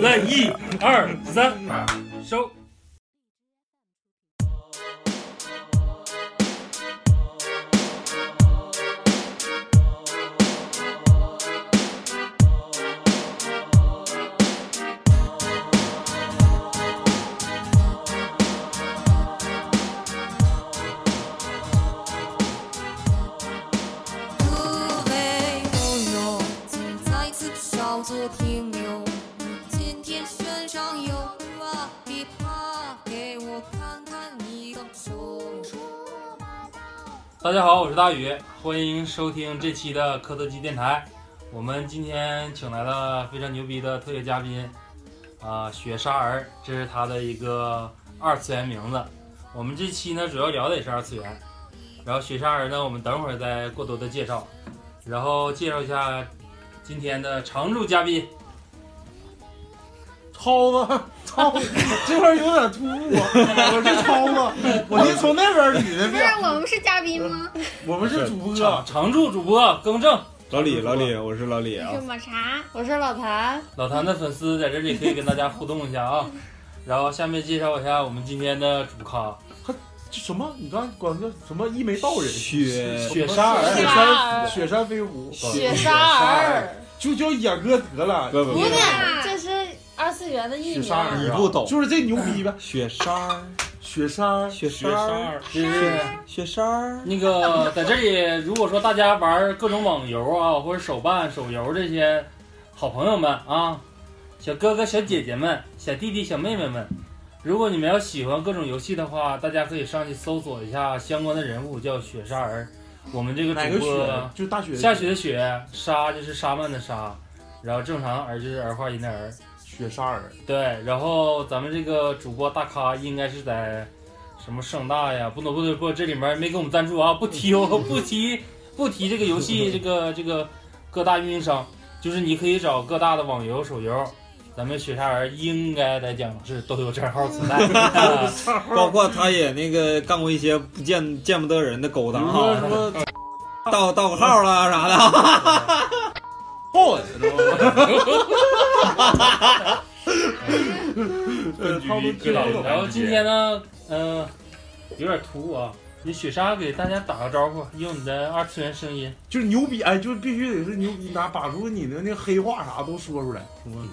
来一二三，大家好，我是大宇，欢迎收听这期的科特基电台。我们今天请来了非常牛逼的特约嘉宾，啊、雪莎儿，这是他的一个二次元名字。我们这期呢，主要聊的也是二次元。然后雪莎儿呢，我们等会儿再过多的介绍。然后介绍一下今天的常驻嘉宾，超子，涛子，这块有点突兀。我是涛子，我是从那边捋的不是。我们是嘉宾吗？我们是主播，常常驻主播更正。老李，老李，我是老李啊是。抹茶。我是老谭，老谭的粉丝在这里可以跟大家互动一下啊。然后下面介绍一下我们今天的主咖这什么？你刚才管叫什么一眉道人？雪雪山儿雪雪莎山，儿雪山飞狐，雪山儿，就叫野哥得了。不不不，不是，这是二次元的艺名。雪莎儿，你不懂就是这牛逼呗。雪山儿，雪山，雪雪莎莎儿，儿，就是雪山儿。那个在这里，如果说大家玩各种网游啊，或者手办、手游这些好朋友们啊，小哥哥、小姐姐们、小弟弟、小妹妹们，如果你们要喜欢各种游戏的话，大家可以上去搜索一下相关的人物，叫雪莎儿。我们这个哪个主播雪？就大雪。下雪的雪，沙就是沙曼的沙，然后正常儿就是儿化音的儿。雪沙儿，对，然后咱们这个主播大咖应该是在什么盛大呀？不能不能不，这里面没给我们赞助啊，不提哦，不提不提这个游戏这个这个各大运营商，就是你可以找各大的网游手游，咱们雪莎儿应该来讲是都有账号存在。啊 包括他也那个干过一些不见见不得人的勾当哈，什么盗盗个号啦啥的。炮的，知道然后今天呢，嗯、有点突兀啊，你雪莎给大家打个招呼，用你的二次元声音。就是牛逼，哎，就是必须得是牛逼，拿把住你的那个黑话啥都说出来，什么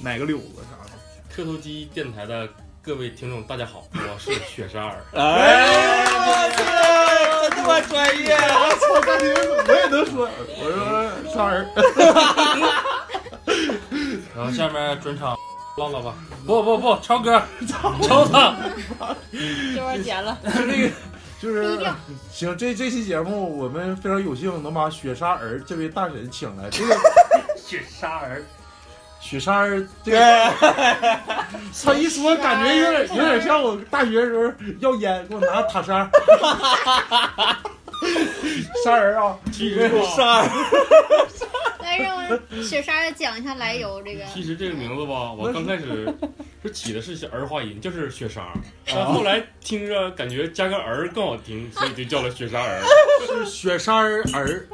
哪个柳子啥的。磕头机电台的各位听众，大家好，我是雪莎儿。哎，我去，真他妈专业！我操，大姐我也能说，我说仨人，然后下面转场唠唠吧，不不不，超哥，超他，这会儿剪了。就这个，就是行，这这期节目我们非常有幸能把雪莎儿这位大神请来，这个 雪莎儿，雪莎儿这个，他一说感觉有点有点像我大学时候要烟给我拿塔山，莎儿啊，其实沙人，来，让我雪莎讲一下来由。这个其实这个名字吧，我刚开始是起的是儿化音，就是雪莎儿，但后来听着感觉加个儿更好听，所以就叫了雪莎儿。是雪莎儿儿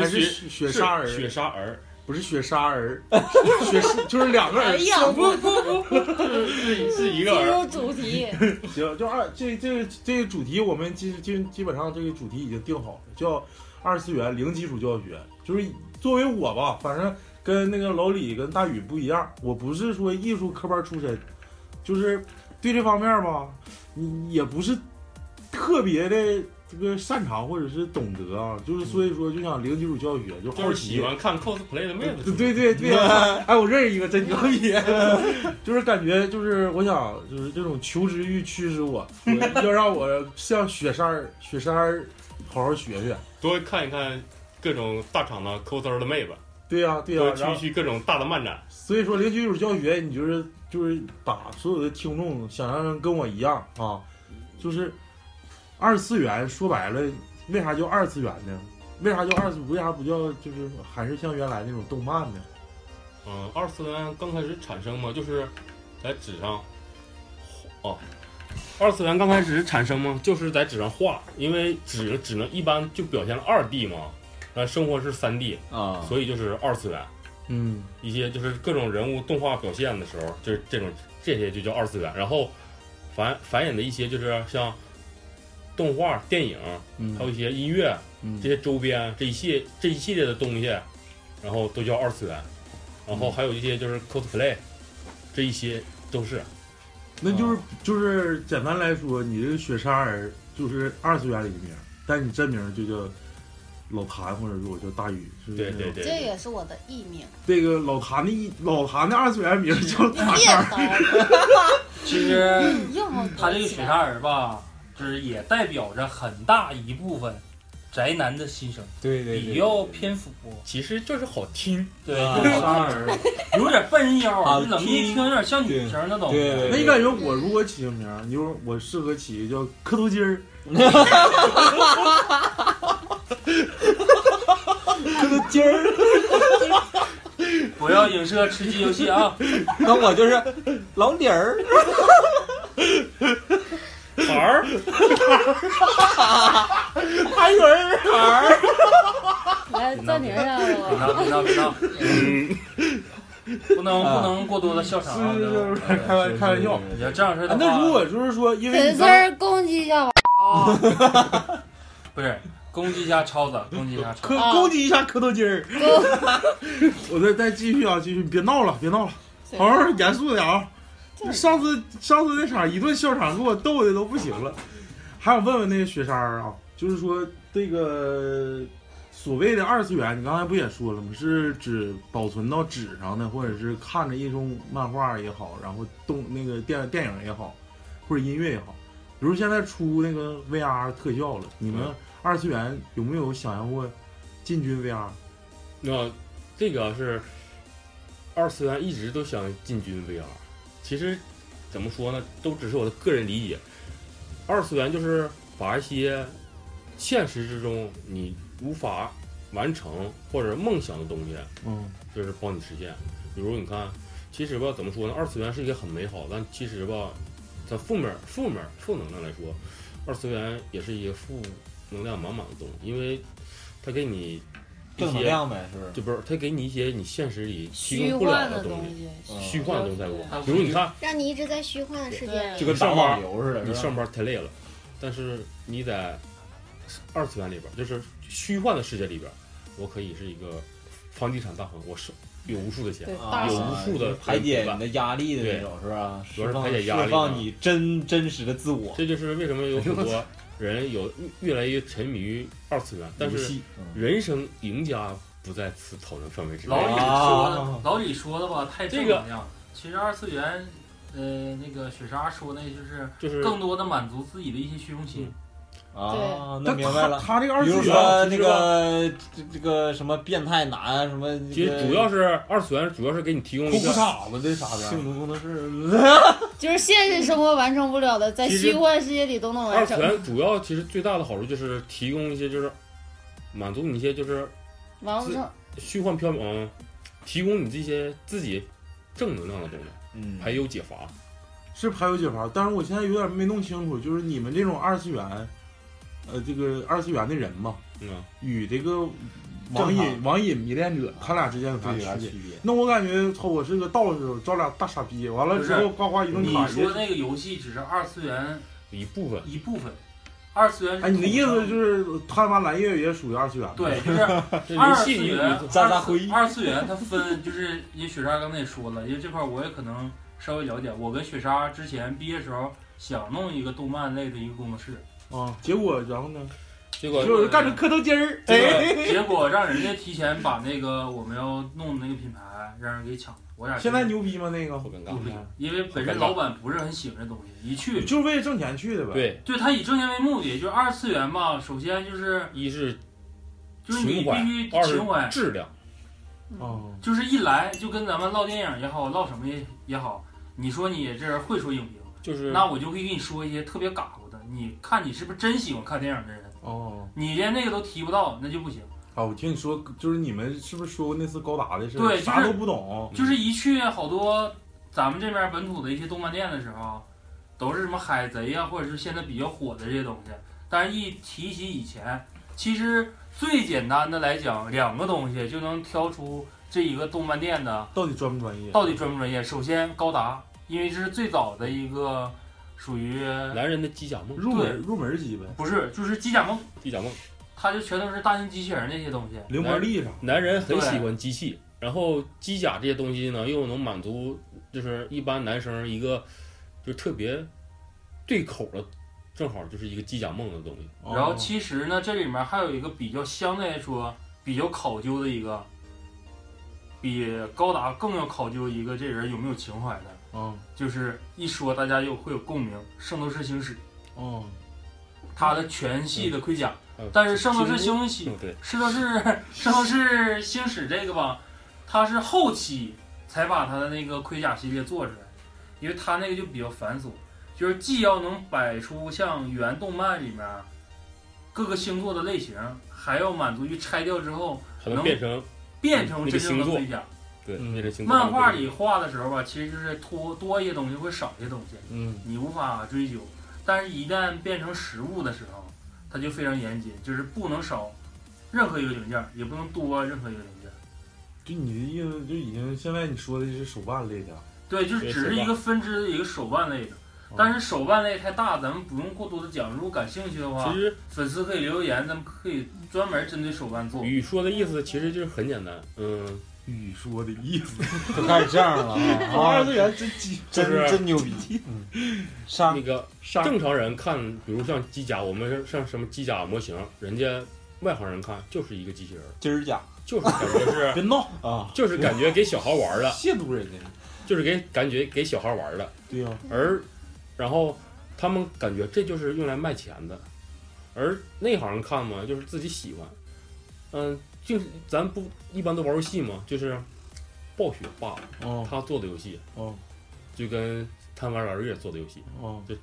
还是雪雪莎儿？雪莎儿，不是雪莎儿，雪是就是两个儿。哎呀，不不不，是是一个进。入主题。行，就二这这个这个主题，我们基基基本上这个主题已经定好了，叫二次元零基础教学。就是作为我吧，反正跟那个老李跟大宇不一样，我不是说艺术科班出身，就是对这方面吧，你也不是特别的这个擅长或者是懂得啊，就是所以说就想零基础教学，就好就是奇喜欢看 cosplay 的妹子。对对对，哎，我认识一个真牛逼，就是感觉就是我想就是这种求知欲驱使我，我要让我向雪山儿雪山儿好好学学。多看一看各种大厂的 coser 的妹子。对呀、对呀、多去然后去各种大的漫展。所以说零基础教学，你就是就是把所有的听众想象成跟我一样啊，就是二次元说白了，为啥叫二次元呢？为啥叫二次？为啥不叫就是还是像原来那种动漫呢？嗯，二次元刚开始产生嘛，就是在纸上，哦，二次元刚开始产生嘛，就是在纸上画，因为纸只能一般就表现了二 D 嘛，那，生活是三 D 啊，所以就是二次元。嗯，一些就是各种人物动画表现的时候，就是这种这些就叫二次元。然后繁繁衍的一些就是像动画、电影，嗯还有一些音乐、嗯这些周边这一系这一系列的东西，然后都叫二次元。然后还有一些就是 cosplay，这一些都是。那就是就是简单来说，你这个雪山儿就是二次元里的名，但你真名就叫老谭，或者说我叫大宇，是不是对对对这也是我的艺名。这个老谭的艺老谭的二次元名叫大别三叨儿。其实 他这个雪山人吧，就是也代表着很大一部分宅男的心声，对对比较偏腐，其实就是好听，对，啊就是好听 有点笨人妖，好就冷一听有点像女生那种。对对那你感觉我如果起个名儿，你说我适合起个叫磕头筋儿，磕头筋儿，不要影射吃鸡游戏啊！那我就是老李儿，孩儿，韩云儿，儿，来暂停一下别我。闹别闹 别闹，嗯，不能不能过多的笑场啊！是是是，开玩开玩笑。你要这样式的那如果就是说，因为粉丝攻击一下吧。不是攻击一下超子，攻击一下超磕攻击一下磕头筋儿，我再再继续啊，继续，别闹了，别闹了，好好严肃点啊！上次上次那场一顿笑场，给我逗的都不行了。还想问问那个雪山啊，就是说这个所谓的二次元，你刚才不也说了吗？是指保存到纸上的，或者是看着一种漫画也好，然后动那个电电影也好，或者音乐也好。比如现在出那个 VR 特效了，你们嗯二次元有没有想象过进军 VR？那这个是二次元一直都想进军 VR，其实怎么说呢，都只是我的个人理解。二次元就是把一些现实之中你无法完成或者梦想的东西，嗯，就是帮你实现。比如你看，其实吧，怎么说呢？二次元是一个很美好，但其实吧，它负面、负面、负能量来说，二次元也是一个负能量满满的东西，因为它给你一正能量呗，是不是？就不是他给你一些你现实里提虚供不了幻的东东西，嗯虚幻的东西在给我。比如你看，让你一直在虚幻的世界。就跟打网游似的，你上班太累了，但是你在二次元里边，就是虚幻的世界里边，我可以是一个房地产大亨，我是有无数的钱有无数的排解你的压力的那种，是吧？主要是释放排解压力释放你真真实的自我。这就是为什么有 很多人有越来越沉迷于二次元，但是人生赢家不在此讨论范围之内。老李啊说的，老李说的吧，太正这个能量了。其实二次元，呃，那个雪莎说那就是就是更多的满足自己的一些虚荣心。啊，那明白了。他他这个二比如次元，说那其实吧个这这个什么变态男啊，什么其实主要是二次元，主要是给你提供裤裤一个衩子这啥的，就是现实生活完成不了的，在虚幻世界里都能完成。二次元主要其实最大的好处就是提供一些就是满足你一些就是完不成，虚幻缥缈，嗯，提供你这些自己正能量的东西，嗯，排忧解乏。是排忧解乏。但是我现在有点没弄清楚，就是你们这种二次元，呃，这个二次元的人嘛，嗯啊，与这个网瘾网瘾迷恋者，他俩之间有啥对区别？那我感觉，操，我是个道士，招俩大傻逼，完了之后呱呱一顿你。说那个游戏只是二次元一部分一部分，二次元是哎，你的意思就是贪玩蓝月也属于二次元？对，就是二次元，渣渣二次辉二次元它分就是，因为雪莎刚才也说了，因为这块儿我也可能稍微了解。我跟雪莎之前毕业时候想弄一个动漫类的一个工作室，啊，结果然后呢，结果就是干成磕头筋儿，结哎，果结果让人家提前把那个我们要弄的那个品牌让人给抢了，我俩现在牛逼吗？那个？好尴尬。不。行，因为本身老板不是很喜欢这东西，一去就是为了挣钱去的呗。，对，对他以挣钱为目的，就是二次元嘛，首先就是一是就是你必须，情怀，质量。嗯，就是一来就跟咱们唠电影也好，唠什么也也好，你说你这人会说影评，就是那我就会给你说一些特别嘎你看你是不是真喜欢看电影的人？哦，你连那个都提不到，那就不行。啊，我听你说，就是你们是不是说过那次高达的事？对就是啥都不懂。就是一去好多咱们这边本土的一些动漫店的时候，都是什么海贼啊，或者是现在比较火的这些东西。但是，一提起以前，其实最简单的来讲，两个东西就能挑出这一个动漫店的到底专不专业？到底专不专业。首先，高达，因为这是最早的一个属于男人的机甲梦，入门入门级呗，不是就是机甲梦，机甲梦，它就全都是大型机器人那些东西。灵活力啥。男人很喜欢机器，然后机甲这些东西呢，又能满足就是一般男生一个就特别对口的，正好就是一个机甲梦的东西。哦。然后其实呢，这里面还有一个比较相对来说比较考究的一个，比高达更要考究一个这人有没有情怀的，嗯。就是一说大家有会有共鸣，《圣斗士星矢》哦它的全系的盔甲，嗯。但是《圣斗士星矢》圣斗士圣斗士星矢这个吧，它是后期才把它的那个盔甲系列做出来，因为它那个就比较繁琐，就是既要能摆出像原动漫里面各个星座的类型，还要满足于拆掉之后还能变成变成那个真正的盔甲。对，漫画里画的时候吧，其实就是多多一些东西会少一些东西，嗯你无法追究。但是，一旦变成实物的时候，它就非常严谨，就是不能少任何一个零件，也不能多任何一个零件。就你的意思，就已经现在你说的是手办类的。对，就是只是一个分支的一个手办类的。但是手办类太大，咱们不用过多的讲。如果感兴趣的话，其实粉丝可以留言，咱们可以专门针对手办做。雨说的意思其实就是很简单，嗯，雨说的意思，就开始这样了啊！二次元真鸡，真是真牛逼！上那个正常人看，比如像机甲，我们像什么机甲模型，人家外行人看就是一个机器人，机儿甲就是感觉是 别闹。啊，就是感觉给小孩玩的，亵渎人家。就是给感觉给小孩玩的，对呀、而然后他们感觉这就是用来卖钱的，而内行人看嘛，就是自己喜欢，嗯，就是咱不一般都玩游戏嘛，就是暴雪爸哦。他做的游戏，哦。就跟贪玩蓝月做的游戏，哦，就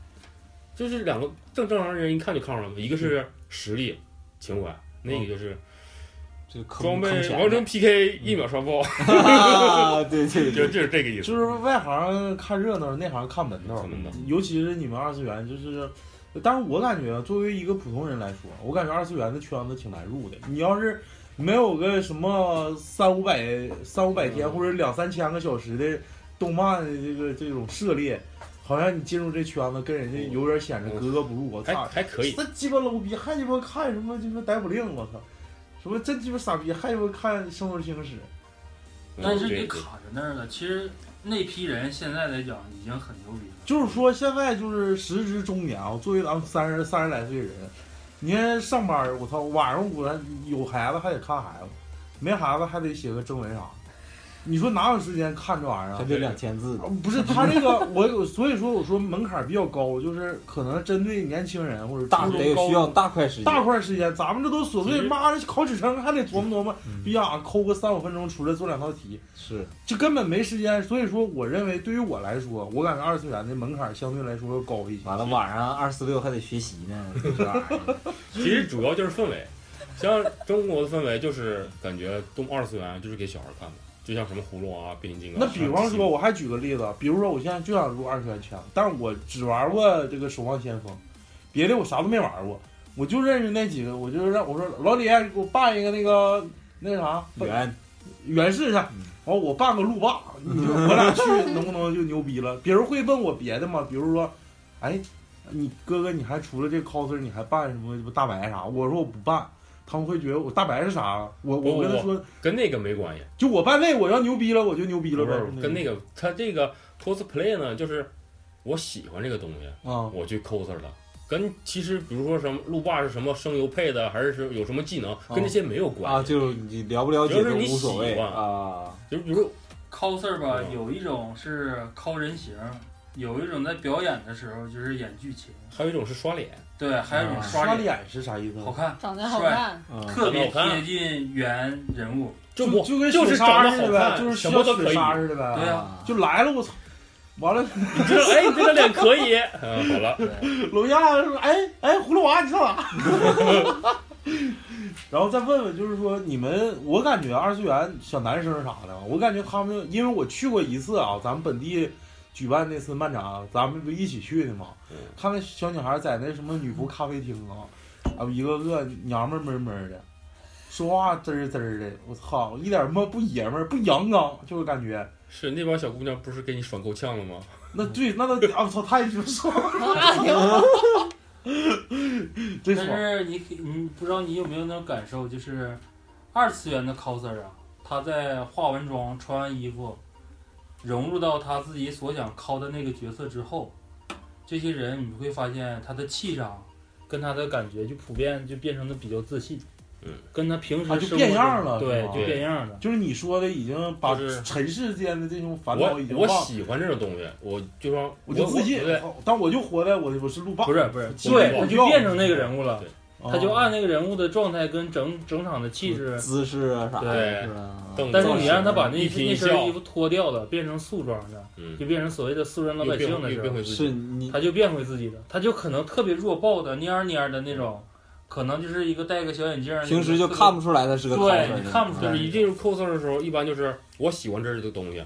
就是两个正正常人一看就看出来了，一个是实力情怀，那个就是这坑装备王者 PK 一秒刷爆，啊！对对 就对，就是这个意思，就是外行看热闹，内行看门道。门道。尤其是你们二次元，就是，但是我感觉啊作为一个普通人来说，我感觉二次元的圈子挺难入的。你要是没有个什么三五百、三五百天嗯或者两三千个小时的动漫的这个这种涉猎，好像你进入这圈子跟人家有点显得格格不入。我还操，还可以，这鸡巴 low 逼，还鸡巴看什么鸡巴逮捕令，我操！什么真鸡巴傻逼，还鸡巴看《圣斗士星矢》。但是你卡在那儿了。其实那批人现在来讲已经很牛逼了。就是说，现在就是时值中年啊，作为咱们三十三十来岁的人，你看上班，我操，晚上我有孩子还得看孩子，没孩子还得写个征文啥的。你说哪有时间看这玩意儿啊？还得两千字。不是他这个，我有所以说我说门槛比较高，就是可能针对年轻人或者大得需要大块时间，大块时间，咱们这都琐碎，妈的考职称还得琢磨琢磨，嗯逼呀，抠个三五分钟出来做两道题，是就根本没时间。所以说，我认为对于我来说，我感觉二次元的门槛相对来说要高一些。完了晚上二四六还得学习呢，这玩意儿 其实主要就是氛围，像中国的氛围就是感觉动二次元就是给小孩看的，就像什么葫芦娃、变形金刚。那比方说，我还举个例子，比如说我现在就想入二次元圈，但是我只玩过这个《守望先锋》，别的我啥都没玩过，我就认识那几个，我就让我说老李给我办一个那个那啥圆原氏去，完我办个路霸，你就我俩去 能不能就牛逼了？别人会问我别的吗？比如说，哎，你哥哥你还除了这 coser 你还办什么大白啥？我说我不办。他们会觉得我大白是啥？我我跟他说，跟那个没关系，就我办那我要牛逼了，我就牛逼了呗。跟那个他这个 cosplay 呢，就是我喜欢这个东西，啊，我去 coser 了。跟其实比如说什么路霸是什么声优配的，还是是有什么技能，跟这些没有关啊，系。就你了不了解都无所谓喜欢啊。就比如 coser 吧，嗯有一种是抠人形，有一种在表演的时候就是演剧情，还有一种是刷脸，对，还有一种啊刷脸，是啥意思？好看，长得好看，嗯特别贴近原人物。就就不就跟雪就是长得莎似的呗，好看，就是什么都可以。似的呗。对呀啊就来了，我操！完了，你这哎，你这个脸可以，嗯，好了，楼下说：“哎哎，葫芦娃，你上哪？” 然后再问问，就是说你们，我感觉二次元小男生啥的，我感觉他们，因为我去过一次啊，咱们本地举办那次漫展，咱们不一起去的吗？嗯看那小女孩在那什么女仆咖啡厅啊，啊，一个个娘们儿闷闷儿的，说话滋儿滋儿的，我操，一点儿他妈不爷们儿，不阳刚，就是感觉。是那帮小姑娘不是给你爽够呛了吗？那对，那都啊，我操，太牛爽了。但是你你不知道你有没有那种感受，就是二次元的 coser 啊，他在化完妆、穿完衣服，融入到他自己所想 cos 的那个角色之后，这些人你会发现他的气场跟他的感觉就普遍就变成的比较自信，嗯，跟他平时啊就变样了中对，就变样了。就是你说的，已经把尘世间的这种烦我我恼已经忘了。喜欢这种东西，我就说我就自信对，，但我就活在我我是路霸，不是不是，对，我他就变成那个人物了他就按那个人物的状态跟整整场的气质。姿势啊啥的，对但是你让他把那那身衣服脱掉了，变成素装的，嗯，就变成所谓的素人老百姓的时候是他就变回自己的，他就可能特别弱爆的蔫蔫的那种，可能就是一个戴个小眼镜，平时就看不出来他是个对看不出来就是一进入 coser 的时候，一般就是我喜欢这儿的东西，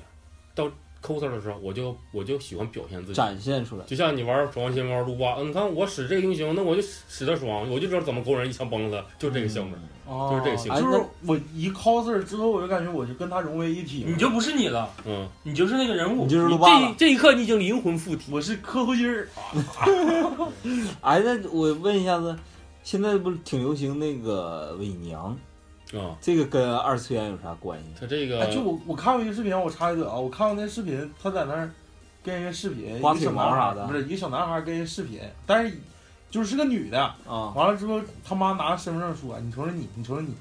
到 coser 的时候，我就我就喜欢表现自己。展现出来。就像你玩《守望先锋》撸霸，嗯，你看我使这个英雄，那我就使的爽，我就知道怎么勾人一枪崩了他，就这个性质。啊就是这个性质就是我一 coser 之后，我就感觉我就跟他融为一体了。你就不是你了，嗯，你就是那个人物你。这。这一刻你已经灵魂附体。我是客户音儿，哎，那我问一下子，现在不是挺流行那个伪娘，啊，这个跟二次元有啥关系？他这个哎，就我我看过一个视频，我插一嘴啊，我看过那视频，他在那儿跟人视频，一个小男孩的。不是一个小男孩跟人视频，但是就是是个女的，啊。完了之后他妈拿身份证说，你瞅瞅你，你瞅瞅你，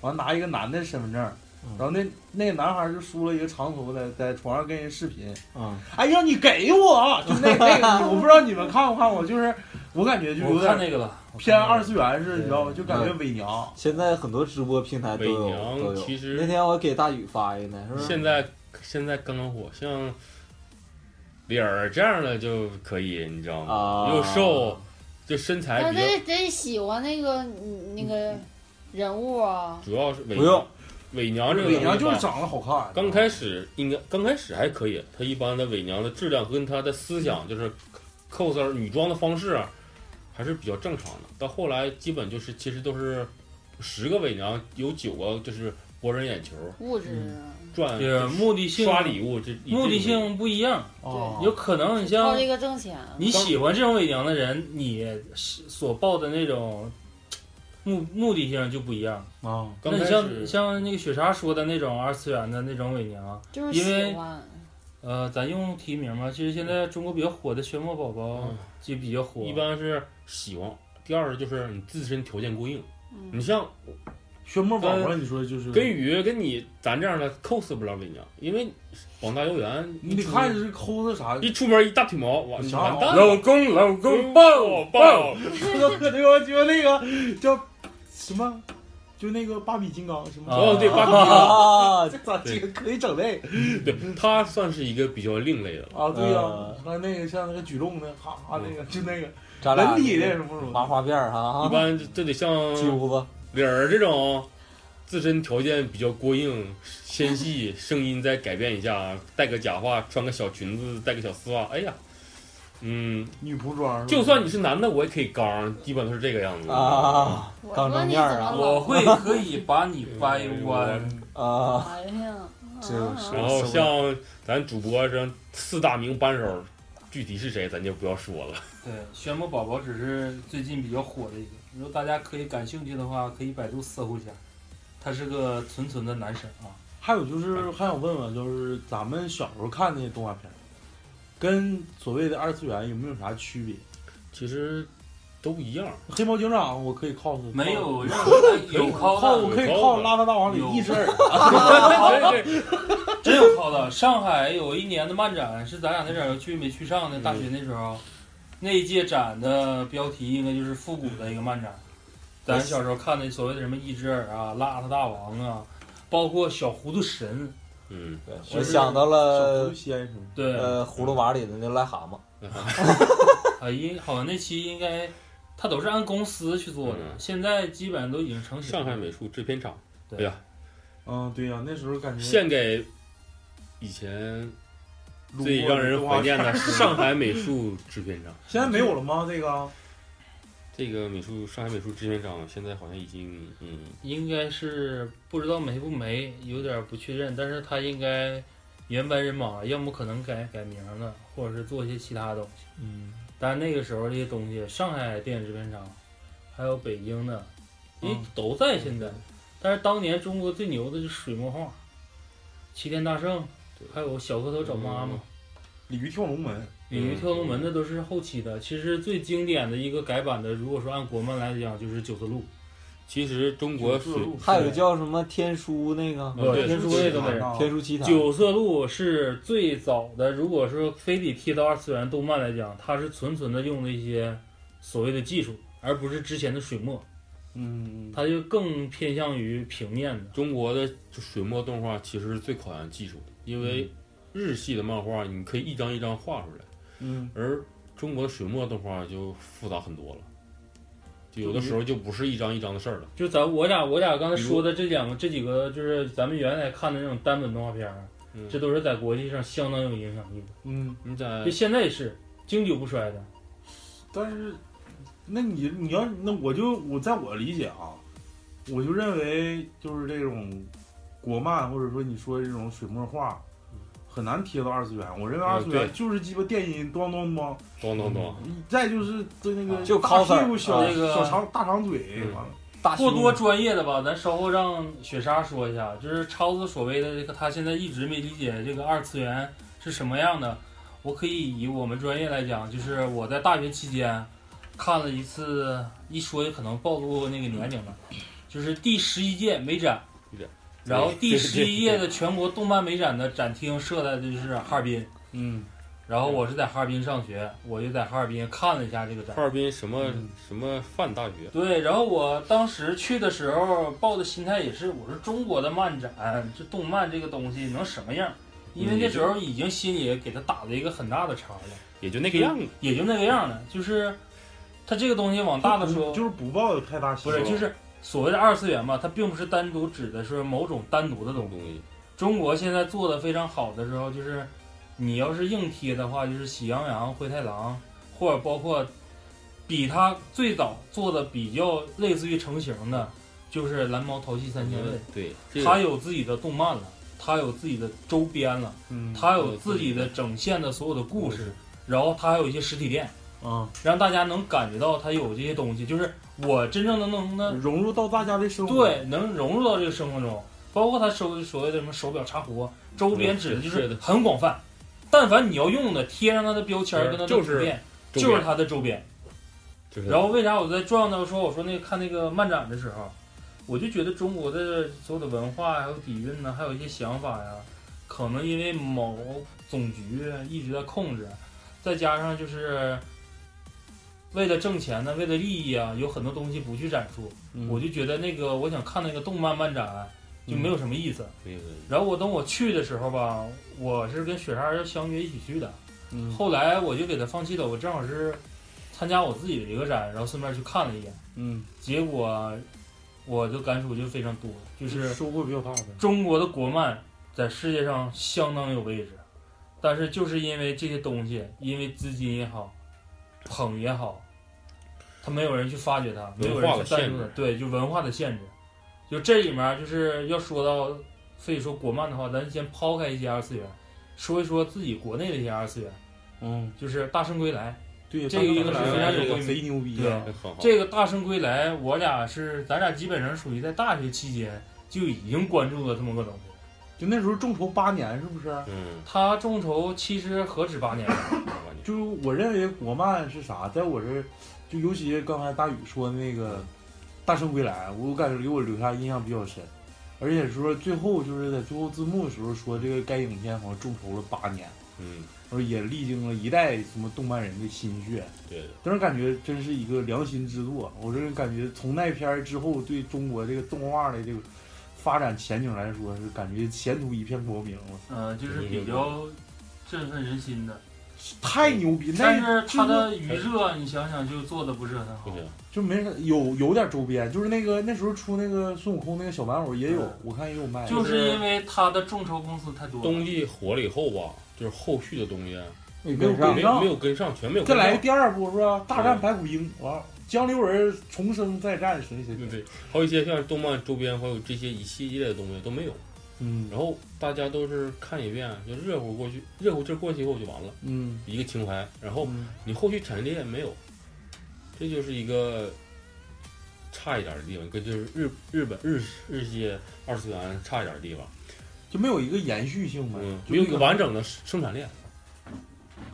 完了拿一个男的身份证，然后那那个男孩就梳了一个长头发，在床上跟人视频，啊！哎呀，你给我，就那那个，我不知道你们看不看过，就是我感觉就有我看点那个了，偏二次元似的，你知道吗？就感觉伪娘。现在很多直播平台都有伪娘都有。其实那天我给大宇发一个呢，是不是？现在现在刚刚火，像脸儿这样的就可以，你知道吗？啊又瘦，就身材那比较，得得喜欢那个嗯那个人物啊，主要是伪不用伪娘这个伪娘就是东西吧长得好看。刚开始应该刚开始还可以，它一般的伪娘的质量跟她的思想就是 coser 女装的方式啊还是比较正常的。到后来基本就是其实都是十个伪娘有九个就是博人眼球，物质赚就是目的性刷礼物这目的性不一样，哦有可能你像靠这个挣钱。你喜欢这种伪娘的人，你所抱的那种目目的性就不一样。啊，那你像像那个雪莎说的那种二次元的那种伪娘，就是因为喜欢，呃，咱用提名嘛，其实现在中国比较火的玄墨宝宝嗯就比较火。一般是喜欢，第二就是你自身条件过硬。嗯你像宣墨宝宝，你说就是跟雨跟你咱这样的 cos 不了伪娘，因为广大游园，你得看是 cos 啥。一出门一大腿毛，完完蛋，老公，老公抱抱，那个那个就那个叫什么，就那个芭比金刚什么。哦对，芭比啊，这咋这个可以整那个 对他算是一个比较另类的了。啊？对呀呃，那那个像那个举重的，哈哈那个就那个咱俩人体的什么什么。麻花辫儿哈，一般这得像揪子李儿这种自身条件比较过硬、纤细，声音再改变一下，戴个假发，穿个小裙子，戴个小丝袜，哎呀，嗯，女仆装，就算你是男的，我也可以刚，基本都是这个样子。啊我刚正面儿啊我会可以把你掰弯。啊，哎呀，这啊是然后像咱主播这四大名扳手，具体是谁咱就不要说了。对，玄墨宝宝只是最近比较火的一个，如果大家可以感兴趣的话，可以百度搜一下，他是个纯纯的男神啊。还有就是还想问问，就是咱们小时候看那些动画片儿，跟所谓的二次元有没有啥区别？其实都一样。黑猫警长我可以 cos，没有任 靠何哎有 cos 的靠我可以有 cos 邋遢大王里有一身儿。对 对，真有 cos 的。上海有一年的漫展是咱俩那阵儿去没去上的，大学那时候，那一届展的标题应该就是复古的一个漫展。咱小时候看的所谓的什么一只耳啊、邋遢大王啊，包括小糊涂神，嗯，对我想到小了狐仙生，对，呃葫芦娃里的那癞蛤蟆，啊，因好像那期应该他都是按公司去做的，嗯现在基本上都已经成型。上海美术制片厂对哎呀嗯，对呀，那时候感觉献给以前最让人怀念的上海美术制片厂。现在没有了吗？这个这个美术上海美术制片厂现在好像已经嗯应该是不知道没不没，有点不确认，但是他应该原班人马，要么可能改改名了，或者是做一些其他东西。嗯，但是那个时候这些东西，上海电影制片厂，还有北京的，因为嗯都在现在。但是当年中国最牛的就是水墨画，齐天大圣，还有小蝌蚪找妈妈。嗯鲤鱼跳龙门，鲤鱼跳龙门的都是后期的，其实最经典的一个改版的，如果说按国漫来讲，就是九色鹿。其实中国水还有叫什么天书那个对，天书那个没人。天书奇谭，九色鹿是最早的，如果说非得贴到二次元动漫来讲，它是纯纯的用的一些所谓的技术，而不是之前的水墨，嗯，它就更偏向于平面的。中国的水墨动画其实是最考验技术的，因为日系的漫画你可以一张一张画出来，嗯，而中国的水墨动画就复杂很多了，就有的时候就不是一张一张的事儿了。就咱我俩我俩刚才说的这两个这几个，就是咱们原来看的那种单本动画片儿，嗯这都是在国际上相当有影响力的。嗯，你在就现在也是经久不衰的。但是，那你你要那我就我在我理解啊，我就认为就是这种国漫或者说你说这种水墨画，很难贴到二次元。我认为二次元就是鸡巴电音咚咚咚，咚咚咚，再就是对那个就大屁股小那个小长大长嘴，嗯完了过多专业的吧，咱稍后让雪莎说一下。就是超子所谓的这个，他现在一直没理解这个二次元是什么样的。我可以以我们专业来讲，就是我在大学期间看了一次，一说也可能暴露那个年龄了，就是第十一届美展美展，然后第十一届的全国动漫美展的展厅设在的就是哈尔滨，嗯，然后我是在哈尔滨上学，我就在哈尔滨看了一下这个展哈。尔滨什么嗯什么范大学，对，然后我当时去的时候抱的心态也是，我说中国的漫展，这动漫这个东西能什么样？因为那时候已经心里给他打了一个很大的叉了，也就那个样子。也就那个样了。就是他这个东西往大的说，就是不抱有太大希望，不是就是所谓的二次元嘛，它并不是单独指的是某种单独的东西。东西，中国现在做的非常好的时候，就是你要是硬贴的话，就是喜羊羊、灰太狼，或者包括比它最早做的比较类似于成型的，就是蓝猫淘气三千问。对，这它有自己的动漫了，它有自己的周边了，嗯，它有自己的整线的所有的故事，然后它还有一些实体店，啊，让大家能感觉到它有这些东西，就是我真正的能能融入到大家的生活，对，能融入到这个生活中，包括他收所谓的什么手表、茶壶，周边指的就是很广泛。但凡你要用的，贴上它的标签跟它的就是图片，就是它的周边。然后为啥我在撞到说我说那个看那个漫展的时候，我就觉得中国的所有的文化还有底蕴呢，还有一些想法呀，可能因为某总局一直在控制，再加上就是为了挣钱呢，为了利益啊，有很多东西不去展出。嗯我就觉得那个我想看那个动漫漫展就没有什么意思。然后我等我去的时候吧，我是跟雪莎要相约一起去的，嗯后来我就给他放弃了。我正好是参加我自己的一个展，然后顺便去看了一眼，嗯，结果我的感触就非常多，就是收获比较大的，中国的国漫在世界上相当有位置，但是就是因为这些东西，因为资金也好，捧也好，他没有人去发掘它，没有人去赞助它，对，就文化的限制。就这里面就是要说到，所以说国漫的话，咱先抛开一些二次元，说一说自己国内的一些二次元，嗯，就是《大圣归来》。对，这个应该是非常有这个名贼牛逼这个《大圣归来》，我俩是咱俩基本上属于在大学期间就已经关注了这么个东西。就那时候众筹八年是不是？嗯，他众筹其实何止八年，就是我认为国漫是啥，在我这儿就尤其刚才大宇说的那个《大圣归来》，我感觉给我留下印象比较深，而且说最后就是在最后字幕的时候说这个该影片好像众筹了八年，嗯，然后也历经了一代什么动漫人的心血，对的，当时感觉真是一个良心之作。我这感觉从那片儿之后，对中国这个动画的这个发展前景来说，是感觉前途一片光明了。呃，就是比较振奋人心的。太牛逼！但是它的余热，你想想就做的不是很好。就没啥有有点周边，就是那个那时候出那个孙悟空那个小玩偶也有，我看也有卖。就是因为它的众筹公司太多了。东西火了以后吧，就是后续的东西没有跟上，没有没有跟上，全没有跟上。再来第二部是吧？大战白骨精，完江流儿重生再战谁谁对对，还有一些像动漫周边，还有这些一系列的东西都没有。嗯，然后大家都是看一遍就热乎过去，热乎劲过去以后就完了。嗯，一个情怀，然后你后续产业链没有，这就是一个差一点的地方，跟就是日日本日日系二次元差一点的地方，就没有一个延续性呗，嗯，没有一个完整的生产链。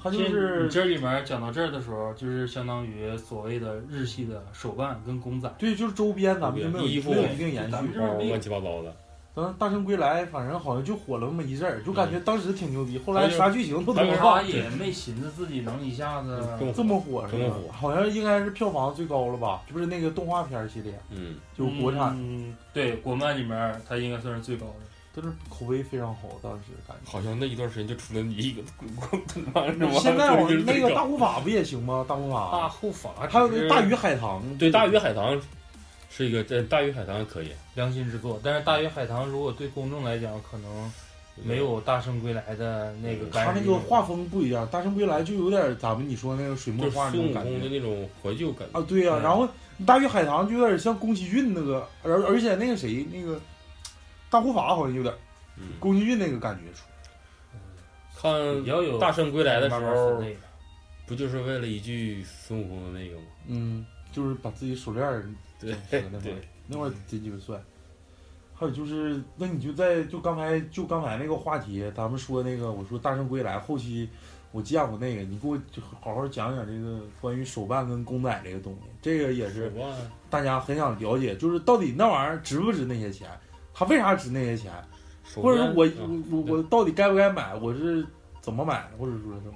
它就是你这里面讲到这儿的时候，就是相当于所谓的日系的手办跟公仔，对，就是周边咱们就没有衣服没有一定延续，乱七八糟的。咱《大圣归来》反正好像就火了那么一阵儿，就感觉当时挺牛逼，后来啥剧情都但是不忘他。也没寻思自己能一下子这么火是吧这么火？好像应该是票房最高了吧？这不是那个动画片系列，嗯，就国产，嗯，对，国漫里面它应该算是最高的。但是口碑非常好，当时感觉。好像那一段时间就出了你一个？现在我就是那个大护法不也行吗？大护法，大护法还有那个大鱼海棠，对大鱼海棠是一个，这大鱼海棠可以。良心之作，但是大鱼海棠如果对公众来讲，可能没有大圣归来的那个感他那个画风不一样，《大圣归来》就有点咱们你说那个水墨就是画那孙悟种感觉空的那种怀旧感啊，对呀、嗯然后大鱼海棠就有点像宫崎骏那个，而而且那个谁那个大护法好像有点嗯宫崎骏那个感觉出。看比较有大圣归来的时慢慢候分类，不就是为了一句孙悟空的那个吗？嗯，就是把自己手链儿对整那会对儿，那会儿贼鸡巴帅。还有就是，那你就在就刚才就刚才那个话题，咱们说那个，我说《大圣归来》后期我见过那个，你给我就好好讲讲这个关于手办跟公仔这个东西，这个也是大家很想了解，就是到底那玩意儿值不值那些钱？它为啥值那些钱？或者我办嗯我我我到底该不该买？我是怎么买？或者说什么？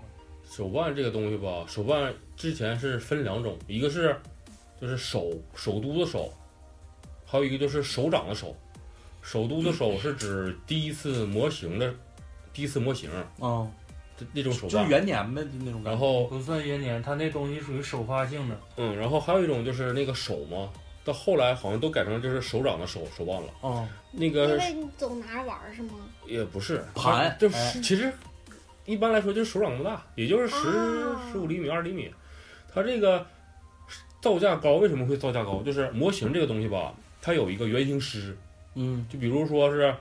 手办这个东西吧，手办之前是分两种，一个是就是手首都的手，还有一个就是手掌的手。首都的手是指第一次模型的第一次模型啊，这那种手就是办。元年呗，就那种感觉。然后不算元年，它那东西属于首发性的。嗯，然后还有一种就是那个手嘛，到后来好像都改成就是手掌的手手办了。哦，因那个为你总拿着玩儿是吗？也不是盘它就是、哎其实一般来说就是手掌那么大，也就是十啊十五厘米、二厘米。它这个造价高，为什么会造价高？就是模型这个东西吧，它有一个原型师，嗯。就比如说是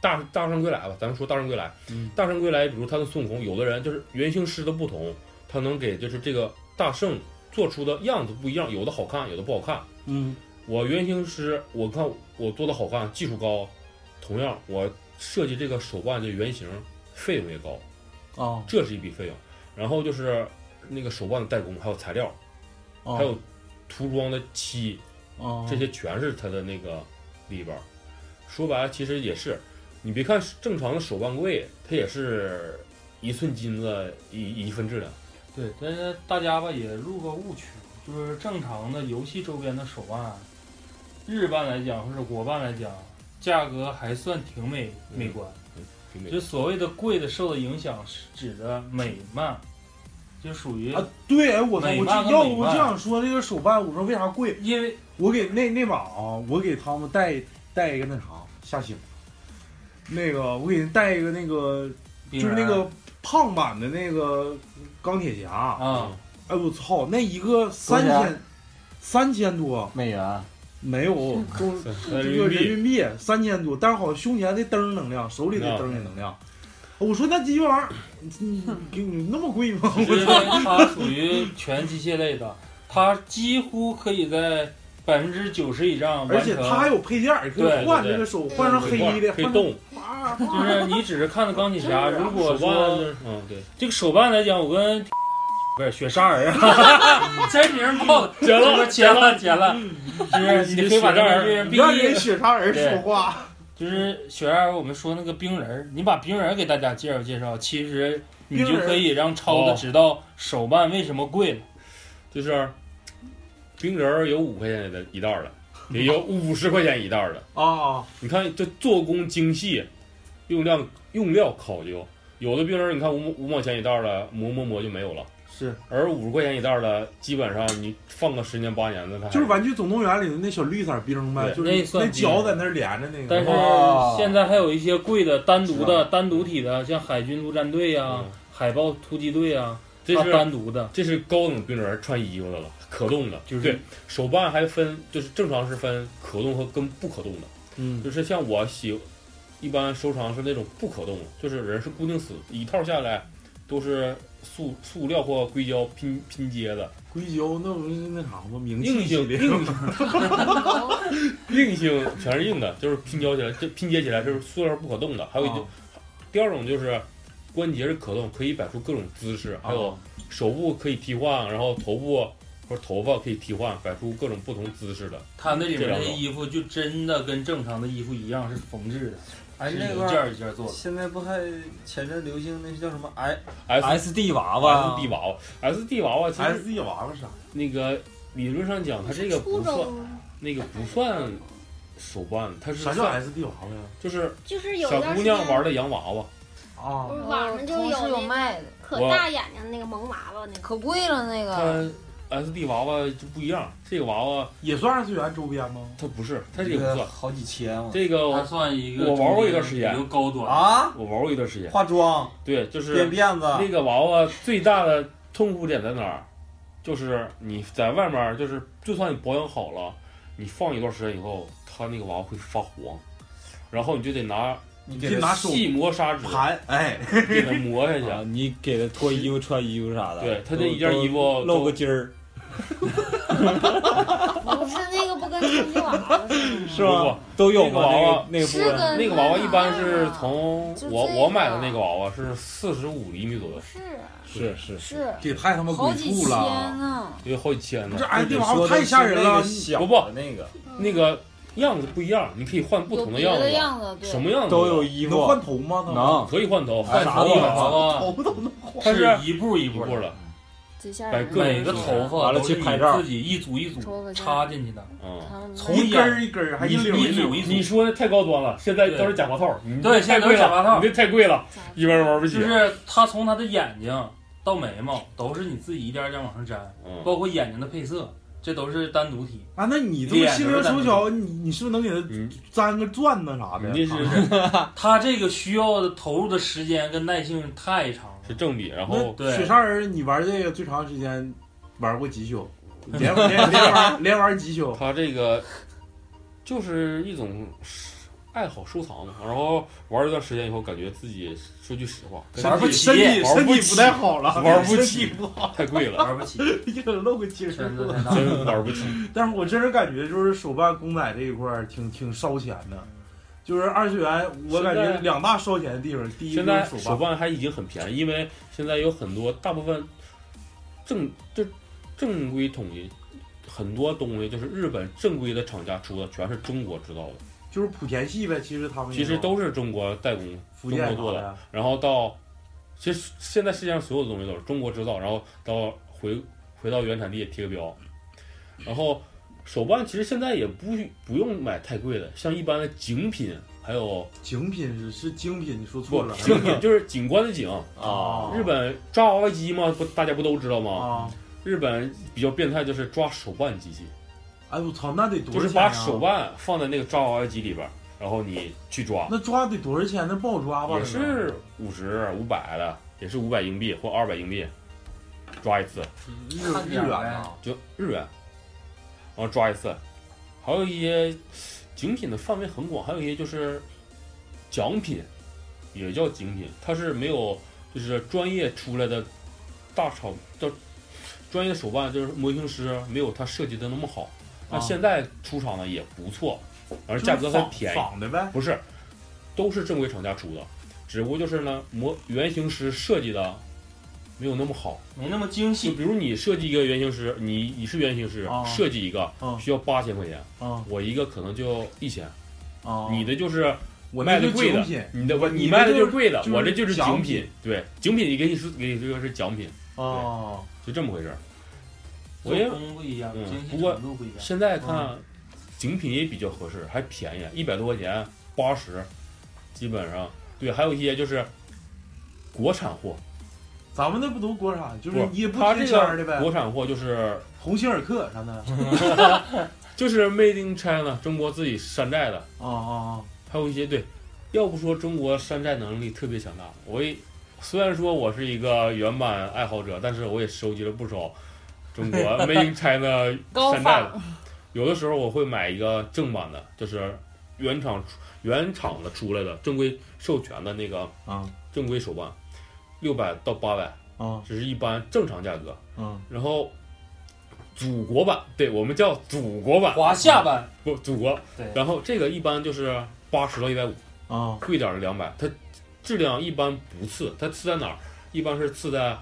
大大圣归来吧，咱们说大圣归来，嗯。大圣归来，比如他的孙悟空，有的人就是原型师的不同，他能给就是这个大圣做出的样子不一样，有的好看，有的不好看。嗯。我原型师，我看我做的好看，技术高，同样我设计这个手办的原型费用也高，啊这是一笔费用。然后就是那个手办的代工，还有材料，啊还有涂装的漆，啊这些全是它的那个里边儿。说白了，其实也是，你别看正常的手办贵，它也是一寸金子一一份质量。对，但是大家吧也入个误区，就是正常的游戏周边的手办，日办来讲或者国办来讲，价格还算挺美美观。就所谓的贵的受的影响是指的美漫，就属于啊，对，哎，我操，我要不就想说这个手办，我说为啥贵？因为？我给那那把啊，我给他们带带一个那啥吓醒，那个我给人带一个那个就是那个胖版的那个钢铁侠，啊，哎我操，那一个三千三千多。美元，没有，都是这个人人民币民币三千多，但是好像胸前的灯能亮，手里的灯也能亮。我说那鸡巴玩意儿，你给你那么贵吗？是因为它属于全机械类的，它几乎可以在百分之九十以上而完成。且它还有配件儿，可对以换对这个手，换成黑的，可以动，啊就是你只是看的钢铁侠，如果是嗯对，这个手办来讲，我跟不是雪沙儿啊，真名报的，剪了剪了剪了，就是你可以把这个是你让人雪沙人说话，就是雪沙儿，我们说那个冰人儿，你把冰人儿给大家介绍介绍，其实你就可以让超子知道手办为什么贵了。就是冰人儿有五块钱的一袋儿的，也有五十块钱一袋儿的。啊，你看这做工精细，用量用料考究。有的冰人儿你看五五毛钱一袋儿的，磨磨磨就没有了。是，而五十块钱一袋儿的，基本上你放个十年八年的，它就是《玩具总动员》里的那小绿色冰呗，就是那脚在那儿连着那个。但是哦现在还有一些贵的单独的单独体的，像海军陆战队呀、嗯海豹突击队呀，这是单独的。这是高等兵人儿穿衣服的了，可动的。就是对手办还分，就是正常是分可动和跟不可动的。嗯，就是像我喜，一般收藏是那种不可动的，就是人是固定死，一套下来都是塑塑料或硅胶拼拼接的，硅胶那不是那啥吗？名硬气系列性硬 硬性全是硬的，就是拼胶起来，这拼接起来就是塑料不可动的。还有一种，啊第二种就是关节是可动，可以摆出各种姿势，还有啊手部可以替换，然后头部或者头发可以替换，摆出各种不同姿势的。它那里面的衣服就真的跟正常的衣服一样是缝制的，哎，是一那块儿件儿一件做的。现在不还前阵流行那是叫什么 I S S D 娃娃 S D 娃娃，S D 娃娃其实 S D 娃娃啥？那个理论上讲，它这个不算那个不算手办，它是啥叫 S D 娃娃呀？就是就是有小姑娘玩的洋娃娃。啊网上就有有卖的，可大眼睛的那个萌娃娃那个。可贵了那个。它 S D 娃娃就不一样，这个娃娃也算二次元周边吗？它不是，它这个不算。好几千啊！这它个算一个我玩过一段时间一个高端。啊，我玩过一段时间，化妆对，就是编辫子，那个娃娃最大的痛苦点在哪儿？就是你在外面，就是就算你保养好了，你放一段时间以后，它那个娃娃会发黄，然后你就得拿你拿手细磨砂纸盘，哎，给它磨下去。啊，你给它脱衣服、穿衣服啥的，对它这一件衣服露个筋儿，不是那个不跟充气娃娃是不吧？都有娃娃个那个那个娃娃一般是从就我这个。我买的那个娃娃是四十五厘米左右，是。是是，是。这太他妈鬼好几千畜了！呢。因为好几千。呢不是。S D 你娃娃太吓人了。小不那个。那个样子不一样，你可以换不有别的同样子，什么样子？都有有，衣服能换头吗？它能。可以换头，哎换啥都能娃娃头都能换。它是一步一步一步的，每个头发完了都是去拍照你自己一组一组插进去的。嗯。从一根儿一根儿，还一绺一绺。一组一组你说的太高端了，现在都是假发套，对现在都是假发套，你这太贵了，一般人玩不起就。是他从他的眼睛到眉毛都是你自己一点一点往上粘，嗯，包括眼睛的配色，这都是单独体。啊，那你这么心灵手巧，你你是不是能给他嗯粘个钻呢啥的？你这是 他这个需要的投入的时间跟耐性太长了。是正比，然后对雪山人，你玩这个最长时间玩过几宿？连连连玩连玩几宿？他这个就是一种爱好收藏嘛。然后玩一段时间以后，感觉自己说句实话，玩不起身体玩不起身体不太好了，玩不身起体不好，太贵了，玩不起，一整露个筋圈子儿。太大。真玩不起。但是我真是感觉就是手办公仔这一块儿挺挺烧钱的，就是二次元，我感觉两大烧钱的地方，第一现在就是手手办，还已经很便宜，因为现在有很多大部分正就正规统一。很多东西就是日本正规的厂家出的，全是中国制造的，就是莆田系呗。其实他们其实都是中国代工，中国做的。然后到，其实现在世界上所有的东西都是中国制造，然后到回回到原产地贴个标，然后手办其实现在也不不用买太贵的，像一般的景品，还有景品是是精品，你说错了。不精品 就是景观的景，啊，日本抓娃娃机嘛，不大家不都知道吗？啊，日本比较变态就是抓手办机器，哎我操，那得多少就是把？手办放在那个抓娃娃机里边，然后你去抓，那抓得多少钱？那不好抓吧？也是五十、五百的，也是五百硬币或二百硬币，抓一次。日日元啊，就日元，然后抓一次，还有一些精品的范围很广，还有一些就是奖品，也叫精品，它是没有就是专业出来的大厂叫专业手办，就是模型师没有他设计的那么好。那啊现在出厂的也不错，而价格很便宜，仿的呗。不是，都是正规厂家出的，只不过就是呢模原型师设计的没有那么好，没那么精就细。比如你设计一个原型师，你你是原型师，啊。设计一个啊。需要八千块钱，啊。我一个可能就一千，啊！你的就是我那就卖的贵的品，你的我你你卖的就就是贵的，就是我这就是奖精品，对，精品你给你是给你这个是奖品，对，就这么回事儿。我做也工不一样，嗯精细不过程度不一样。现在看精品也比较合适，还便宜，一百多块钱，八十，基本上。对，还有一些就是国产货，咱们那不都国产，就是不也不贴它这个签的呗，国产货就是鸿星尔克啥的。就是 Made in China，中国自己山寨的，啊啊啊。还有一些对，要不说中国山寨能力特别强大，我也虽然说我是一个原版爱好者，但是我也收集了不少中国 Made in China 山寨的，有的时候我会买一个正版的，就是原厂出原厂的出来的正规授权的那个啊。正规手办，六百到八百，啊这是一般正常价格。嗯然后祖国版，对我们叫祖国版，华夏版，不祖国。对然后这个一般就是八十到一百五，啊贵点儿的两百。它质量一般不次，它次在哪儿？一般是次在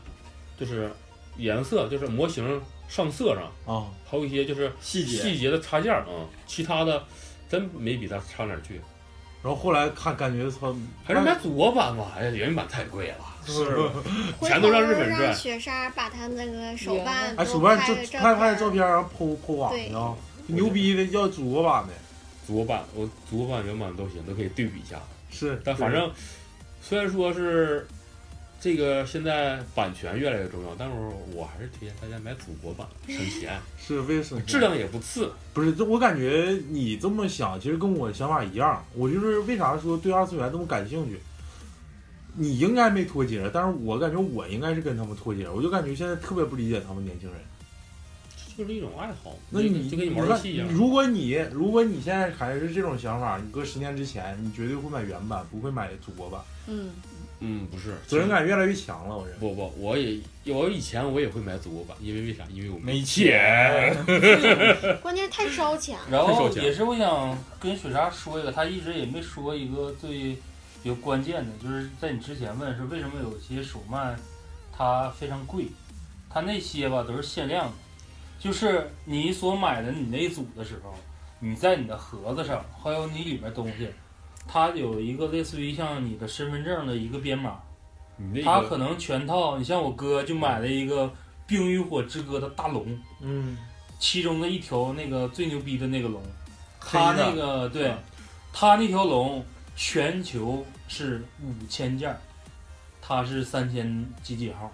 就是颜色，就是模型上色上，啊！还有一些就是细节细节的插件啊、嗯其他的真没比它差哪儿去。然后后来看感觉操，还是买祖国版吧，哎呀，原版太贵了，是回钱都让日本人赚让雪莎把她那个手办哎，都手办拍就个照拍拍照片，然后 PO PO 网上，牛逼的要祖国版的，祖国版我祖国版原版都行，都可以对比一下。是，但反正虽然说是这个现在版权越来越重要，但是我还是推荐大家买祖国版，省钱，是为什么质量也不次。不是，这我感觉你这么想，其实跟我想法一样。我就是为啥说对二次元这么感兴趣？你应该没脱节，但是我感觉我应该是跟他们脱节。我就感觉现在特别不理解他们年轻人。就是一种爱好，那你就跟就跟你玩游戏一样。如果你如果你现在还是这种想法，你搁十年之前，你绝对会买原版，不会买祖国版，嗯，嗯，不是，责任感越来越强了。我这不不，我也我以前我也会买祖国版，因为为啥？因为我没钱。关键是太烧钱了。然后也是我想跟雪莎说一个，她一直也没说一个最比较关键的，就是在你之前问是为什么有些手办它非常贵，它那些吧都是限量的，就是你所买的你那一组的时候，你在你的盒子上还有你里面东西，它有一个类似于像你的身份证的一个编码，你那个它可能全套，你像我哥就买了一个《冰与火之歌》的大龙，嗯，其中的一条那个最牛逼的那个龙，他那个对，他那条龙全球是五千件儿，它是三千几几号，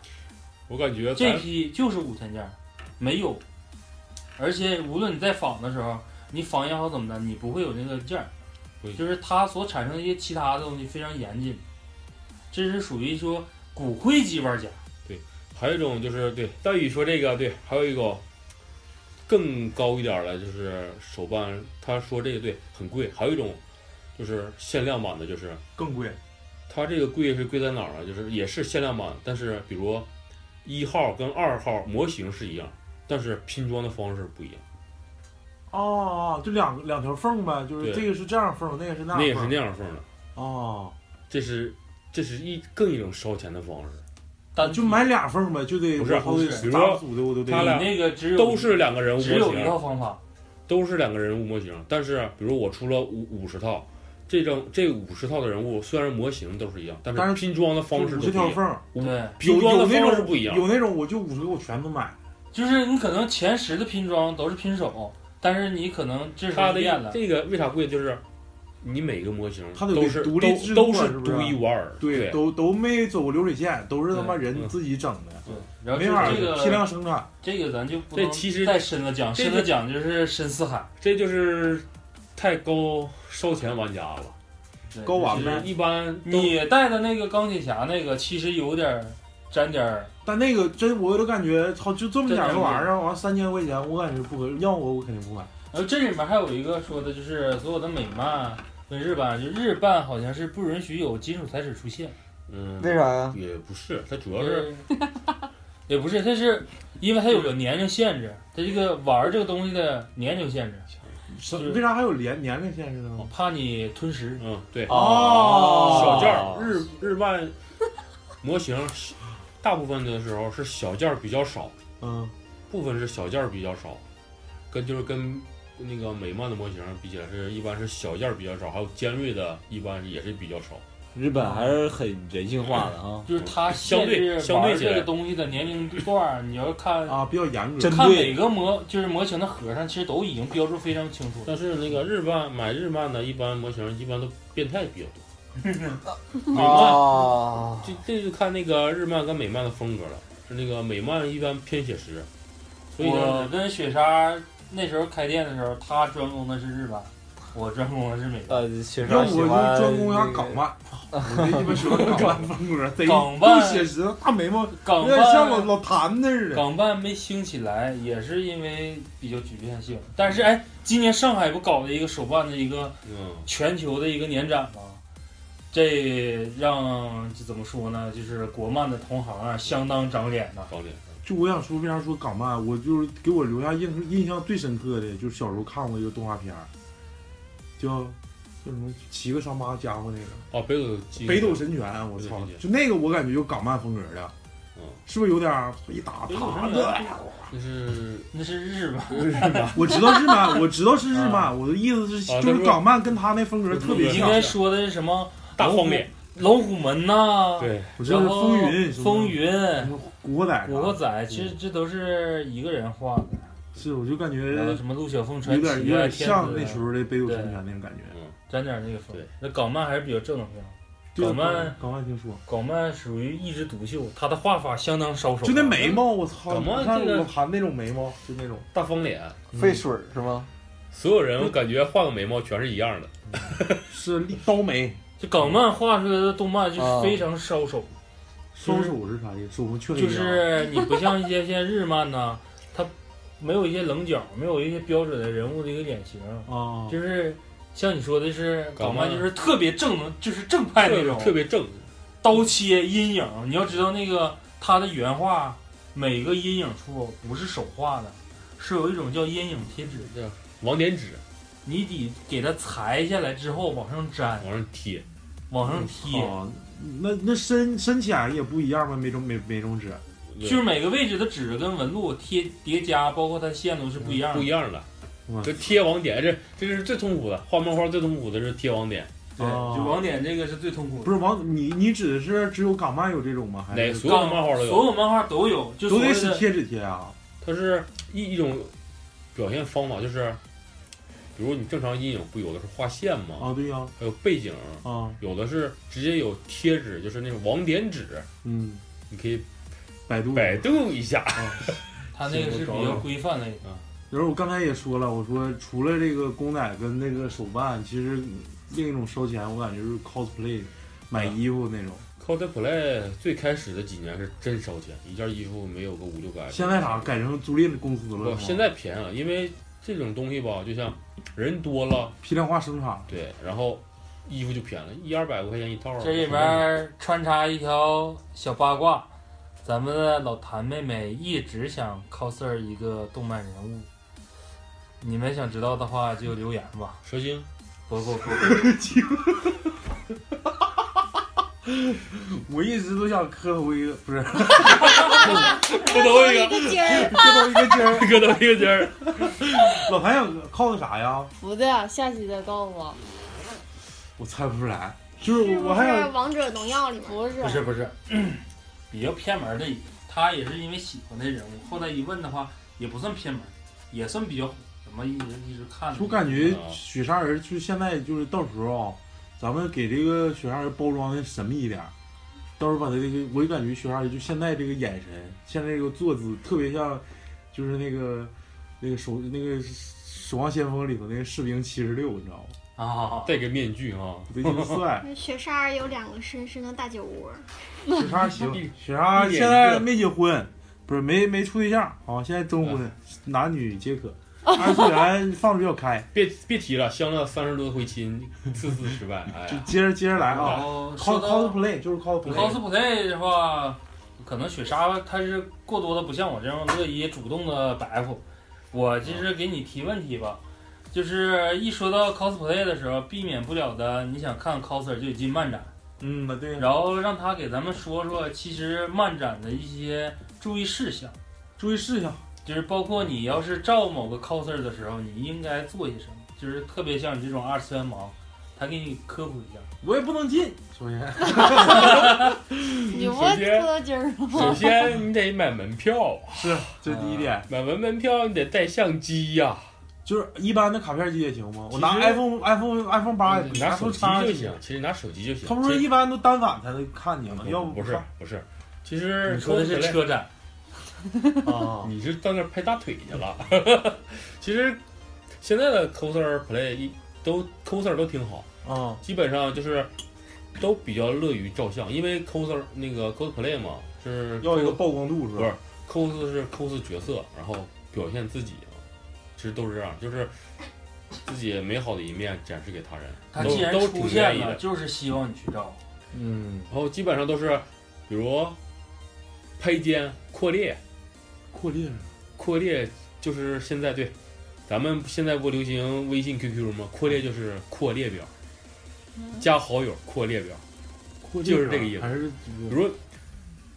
我感觉这批就是五千件，没有，而且无论你在仿的时候，你仿也好怎么的，你不会有那个件就是它所产生的一些其他的东西非常严谨，这是属于说骨灰级玩家。对还有一种就是对大宇说这个对，还有一个更高一点儿的，就是手办，他说这个对很贵。还有一种就是限量版的，就是更贵。它这个贵是贵在哪儿呢？就是也是限量版，但是比如一号跟二号模型是一样，但是拼装的方式不一样。哦，就两两条缝呗，就是这个是这样缝，那个是那样缝。那也是那样缝的，哦，这是这是一更一种烧钱的方式。但就买俩缝呗，就得不是比如说杂组的我都得。他俩那个只有都是两个人物模只有一套型，方法，都是两个人物模型，但是比如我出了五五十套，这种这五十套的人物虽然模型都是一样，但但是是拼装的方式五都不一样。十条缝，对，拼装的有那种方式不一样。有那种我就五十个我全都买。就是你可能前十的拼装都是拼手，但是你可能这时它的候变了，这个为啥贵？就是你每个模型它得都是独立制都是独一无二。对，都都没走过流水线，都是他妈人嗯自己整的，对，然后没法就是这批个量生产。这个咱就不能这其实再深了讲，这深了讲就是深似海，这就是太高烧钱玩家了。高玩呗一般你带的那个钢铁侠那个其实有点儿沾点儿，但那个真，我都感觉操，就这么点个玩意这儿，完三千块钱，我感觉不合，要我我肯定不买。然后这里面还有一个说的就是所有的美漫跟日版，就日漫好像是不允许有金属材质出现，嗯，为啥呀？也不是，它主要是也不是，它是因为它有个年龄限制，它这个玩儿这个东西的年龄限制，为啥还有年年龄限制呢？我怕你吞食。嗯对哦小件儿日日漫模型大部分的时候是小件儿比较少，嗯，部分是小件儿比较少，跟就是跟那个美漫的模型比起来是一般是小件儿比较少，还有尖锐的一般也是比较少。日本还是很人性化的啊，就是它相对相对这个东西的年龄段儿，你要看啊，比较严格。看每个模就是模型的盒上，其实都已经标注非常清楚。但是那个日漫买日漫的，一般模型一般都变态比较多。美啊漫，这这就看那个日漫跟美漫的风格了。那个美漫一般偏写实，所以我，跟雪莎那时候开店的时候，他专攻的是日漫，我专攻的是美漫。呃，雪要我就莎喜欢专攻一下港漫，我就一般喜欢港漫风格，贼港漫又写实，大眉毛，港有点像老漫老谭那似的。港漫没兴起来，也是因为比较局限性。但是哎，今年上海不搞了一个手办的一个嗯，全球的一个年展吗？这让这怎么说呢？就是国漫的同行啊，相当长脸呐。长脸。就我想说，为啥说港漫？我就是给我留下印印象最深刻的，就是小时候看过一个动画片儿，叫叫什么《七个伤疤家伙》那个哦，北斗《北斗神拳》，我操！就那个我感觉就港漫风格的，嗯，是不是有点儿一打北斗啪神拳的？那是那是日漫，我知道日漫，我知道是日漫，我的意思是就是港漫跟他那风格特别像你应该。说的是什么？大方脸，龙虎门呐，，对，我知道是然后风云，风云、古惑仔，古惑仔，其嗯实这都是一个人画的。是，我就感觉什么陆小凤传奇啊，有点有点像那时候的北斗神拳那种感觉。嗯，沾点那个风。那港漫还是比较正能量。对港漫港漫听说，港漫属于一枝独秀，他的画法相当烧手。就那眉毛，我操！港漫你看这个老韩那种眉毛，就那种。大方脸，费水是吗？所有人我感觉画个眉毛全是一样的。是刀眉，就港漫画出来的动漫就是非常烧手，烧手是啥意思？就是你不像一些现在日漫呐，它没有一些棱角，没有一些标准的人物的一个脸型，啊，就是像你说的是港港漫漫就是特别正能，就是正派那种，特别正，刀切阴影。你要知道那个它的原画，每个阴影处不是手画的，是有一种叫阴影贴纸，网点纸你得给它裁下来之后往上粘，往上贴，往上贴，啊，那那深深浅也不一样吗？每种每每种纸，就是每个位置的纸跟纹路贴叠加，包括它线都是不一样的。不一样的。这贴网点，这这是最痛苦的。画漫画最痛苦的是贴网点，对，哦就网点这个是最痛苦的。不是网，你你指的是只有港漫有这种吗？还是哪所有漫画都有，所有漫画都有，就都所谓的得使贴纸贴啊？它是一一种表现方法，就是比如你正常阴影不有的是画线吗？啊，对呀，还有背景，啊，有的是直接有贴纸，就是那种网点纸，嗯，你可以百度百度一下。它那个是比较规范类的。然后我刚才也说了，我说除了这个公仔跟那个手办，其实另一种烧钱，我感觉是 cosplay，买衣服那种。cosplay 最开始的几年是真烧钱，一件衣服没有个五六百。现在咋改成租赁公司了不，现在便宜了，因为这种东西吧，就像人多了，批量化生产，对，然后衣服就便宜了，一二百块钱一套。这里面穿插一条小八卦，咱们的老谭妹妹一直想 coser 一个动漫人物，你们想知道的话就留言吧。蛇精，不不不，我一直都想磕头一个，不是 磕头一个，个尖儿，磕头一个尖儿。磕头一个尖儿。老谭想靠的啥呀？不的，下期再告诉我。我猜不出来，就是我还想王者荣耀里面？不是不是不是，比较偏门的，他也是因为喜欢的人物。后来一问的话，也不算偏门，也算比较火。怎么一直一直看呢？就感觉雪杀人，就现在就是到时候啊，咱们给这个雪杀人包装的神秘一点儿，到时候把他这个，我就感觉雪杀人就现在这个眼神，现在这个坐姿特别像，就是那个那个守那个守望先锋里头那个士兵七十六，你知道吗？啊，戴个面具啊，贼鸡巴帅。雪莎儿有两个深深的大酒窝，雪莎行，雪莎现在没结婚，不是没没处对象啊，现在征婚，男女皆可。二次元放的比较开，别别提了，相了三十多回亲，次次失败。哎呀，就接着接着来然啊后，cos 说到 cosplay 就是 cosplay。cosplay 的话，可能雪莎她是过多的不像我这样乐意主动的白活。我其实给你提问题吧，就是一说到 cosplay 的时候，避免不了的，你想看 coser 就得进漫展，嗯，那对，然后让他给咱们说说，其实漫展的一些注意事项，注意事项，就是包括你要是照某个 coser 的时候，你应该做些什么，就是特别像你这种二次元盲，他给你科普一下。我也不能进，首先，你不首先磕筋儿吗？首先你得买门票，是这第一点，买完门票你得带相机呀、就是一般的卡片机也行吗？我拿其实 iPhone iPhone iPhone 八也行你拿手机就行，其实拿手机就行。他不是一般都单反才能看你吗？要不不是不是，其实你说的是车展，啊，你是到那儿拍大腿去了。其实现在的 coser play 一都 coser 都挺好，啊基本上就是都比较乐于照相，因为 coser 那个 cosplay 嘛是要一个曝光度是不是吧？cos 是 cos 角色，然后表现自己嘛，其实都是这样，就是自己美好的一面展示给他人，他既然都都出现了，挺愿意的。就是希望你去照。嗯，然后基本上都是，比如拍肩、扩列，扩列扩列就是现在对，咱们现在不流行微信、QQ 吗？扩列就是扩列表，加好友扩列表。扩列就是这个意思。还是比如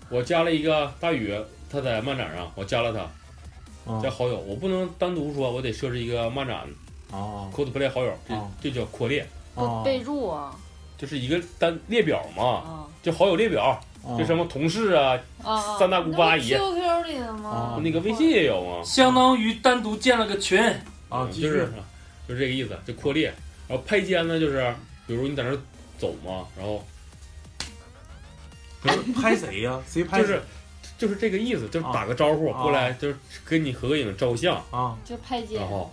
我加了一个大宇，他在漫展上，我加了他，啊。加好友，我不能单独说，我得设置一个漫展啊 cosplay 好友，这啊这叫扩列，啊备注啊就是一个单列表嘛，啊。就好友列表，啊。就什么同事啊，啊！三大姑八姨 QQ 里的吗？啊？那个微信也有啊，相当于单独建了个群，啊，就是就是这个意思，就扩列。然后拍肩呢，就是比如你在那儿走嘛，然后不是拍谁呀？谁拍谁？就是就是这个意思，就是打个招呼啊。过来，就是跟你合个影照相，啊。就拍肩。然后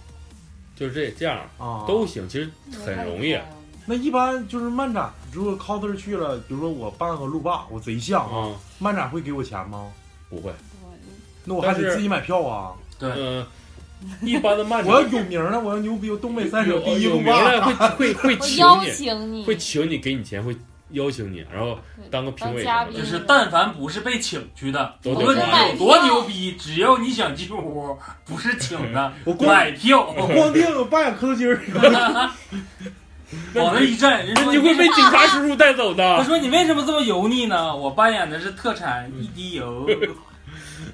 就是这这样。啊。都行，其实很容易。那一般就是漫展，如果 coser 去了，比如说我办个路霸，我贼像啊，啊，漫展会给我钱吗？不会，那我还但是得自己买票啊！对，嗯，一般的漫 我要展有名了，我要牛逼，我东北三省有第一路有名了霸。会会会 我邀请你，请你，会请你给你钱，会邀请你，然后当个评委就是但凡不是被请去的，都无论你有多牛逼，只要你想进屋，不是请的，我光买票我光腚我扮演磕头筋儿，往那一站，人说那你会被警察叔叔带走他的。说你为什么这么油腻呢？我扮演的是特产一滴油。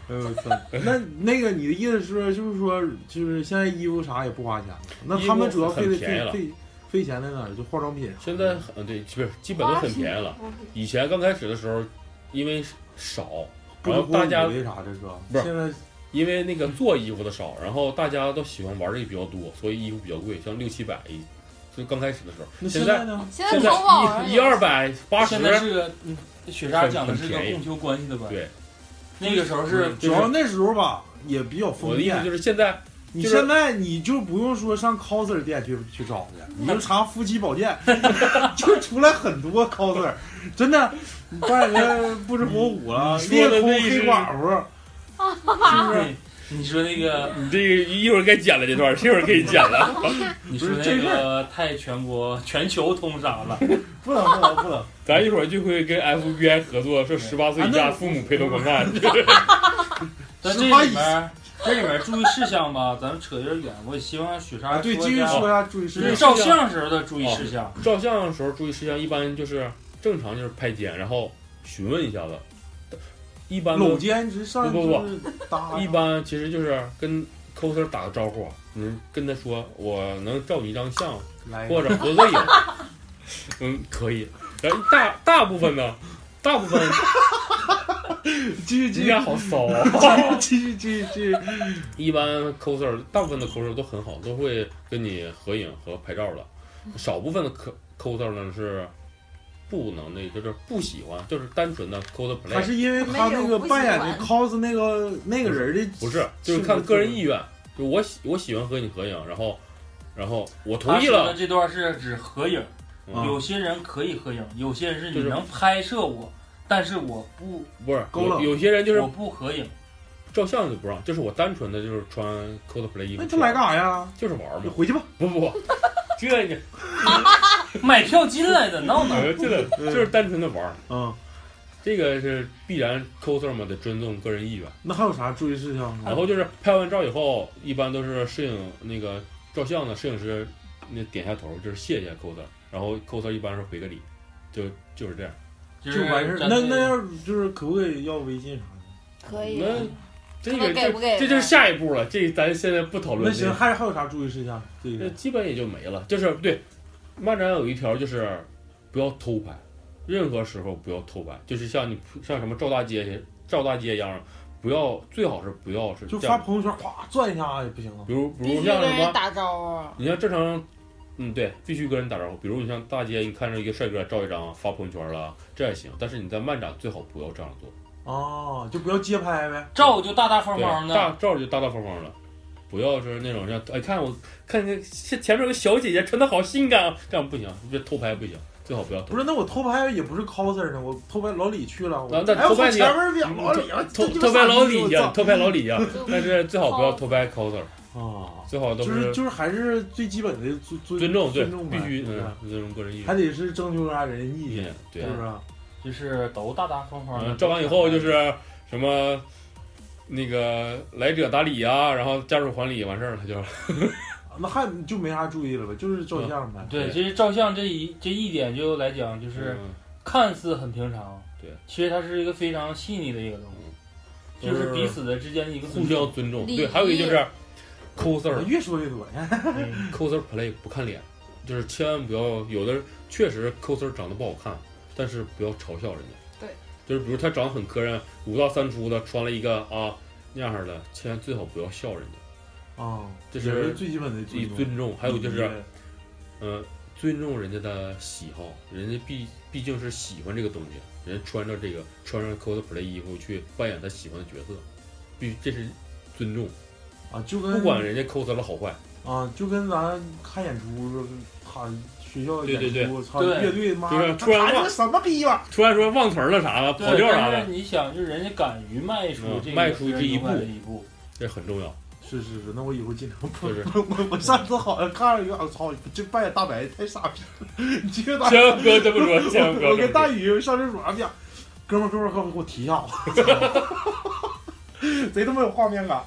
哎呦我操！那那个你的意思是，就是说，就是现在衣服啥也不花钱了？那他们主要费的衣服很便宜了费费费钱在哪儿？就化妆品。现在很对，不是基本都很便宜了。以前刚开始的时候，因为少，然后大家为啥这是？不是现在因为那个做衣服的少，然后大家都喜欢玩这个比较多，所以衣服比较贵，像六七百一，就刚开始的时候。那现在在呢？现在淘宝上一一二百八十现，在是个，嗯，雪莎讲的是个供求关系的关系。对，那个时候是主要那时候吧也比较我封的意思建就。是现在你现在你就不用说上 coser 店去去找去，你就查夫妻保健，就出来很多 coser，真的，你扮演个不知火舞了，猎空的那黑寡妇，是不是？你说那个，你这个一会儿该剪了这段，一会儿可以剪了。你说那个太全国全球通杀了，不能不能不能，咱一会儿就会跟 FBI 合作，说十八岁以下父母陪同观看。但这里面这里面注意事项吧，咱们扯有点远，我也希望雪莎啊对，继续说一下注意事就是项。照相时候的注意事项。照相的时候注意事项，一般就是正常就是拍肩，然后询问一下子。一般搂都肩直上不不不一般其实就是跟 coser 打个招呼，嗯，跟他说我能照你一张相或者合个影，嗯，可以。然后大大部分呢，大部分 继续继续你俩好骚啊！继续继续继续，一般 coser 大部分的 coser 都很好，都会跟你合影和拍照的。少部分的 coser 呢是不能那，就是不喜欢，就是单纯的 cosplay。他是因为他那个扮演的 cos 那个那个人的不是，就是看个人意愿。就我喜我喜欢和你合影，然后，然后我同意了。这段是指合影，嗯有些人可以合影，有些人是就是你能拍摄我，但是我不不是有有些人就是我不合影。照相就不让，就是我单纯的就是穿 cosplay 衣服。那他来干啥呀？就是玩嘛你。回去吧。不不不，这你 买票进来的闹闹。呃这个 就是单纯的玩儿。嗯，这个是必然 coser 嘛，得尊重个人意愿。那还有啥注意事项吗？然后就是拍完照以后，一般都是摄影那个照相的摄影师那点下头，就是谢谢 coser，然后 coser 一般是回个礼，就就是这样。就完事儿。那那要就是可不可以要微信啥的？可以。那这个给不给这这就是下一步了，这咱现在不讨论那行，个。还还有啥注意事项？这个那基本也就没了。就是对，漫展有一条就是不要偷拍，任何时候不要偷拍。就是像你像什么赵大街赵大街一样，不要最好是不要是就。发朋友圈，咵转一下也不行啊。比如比如像什么，打招呼。你像正常，嗯对，必须跟人打招呼。比如你像大街，你看着一个帅哥照一张发朋友圈了，这还行。但是你在漫展最好不要这样做。哦，就不要街拍呗。照就大大方，方的，大照就大大方方的，不要是那种像哎，看我看那前前面有个小姐姐穿的好性感啊，这样不行，这偷拍不行，最好不要偷不。是，那我偷拍也不是 coser 呢，我偷拍老李去了。我啊那偷拍你前面表老李啊，偷偷拍老李呀，偷拍老李呀，但是最好不要偷拍 coser，啊，最好都就是就是还是最基本的尊尊尊重，对尊重，呗必须嗯尊重个人意见还。得是征求人家人意见，对是不是？就是都大大方方的。嗯，照完以后就是什么那个来者打理呀，然后家属还礼，完事儿了就。那还就没啥注意了吧，就是照相呗。对，其实照相这一这一点就来讲，就是嗯。看似很平常，对，其实它是一个非常细腻的一个东西，都就是彼此的之间的一个互相尊重。对，还有一个就是我 coser 越说越多，嗯。coser play 不看脸，就是千万不要有的确实 coser 长得不好看，但是不要嘲笑人家。对，就是比如他长得很磕碜，五大三粗的，穿了一个啊那样式的，千万最好不要笑人家。啊，这是是最基本的以尊重，还有就是嗯呃尊重人家的喜好，人家毕毕竟是喜欢这个东西，人家穿着这个穿上 cosplay 衣服去扮演他喜欢的角色，必这是尊重，啊，就跟不管人家 cos 了好坏。啊，就跟咱看演出，他学校演对对出，操，对乐队妈，就是突然忘弹个什么逼玩意儿突然说忘词儿了啥的，跑，调啥的但是，你想，就是人家敢于迈出这迈出这一步这很重要。是是是，那我以后尽量不就是不我我上次好像看了一个，我操，这扮演大白太傻逼了，你这个大千万不要这么说，千万不要我跟大说。宇上厕所哎呀，哥们儿哥们儿，哥们儿给我提一下，贼他妈有画面感。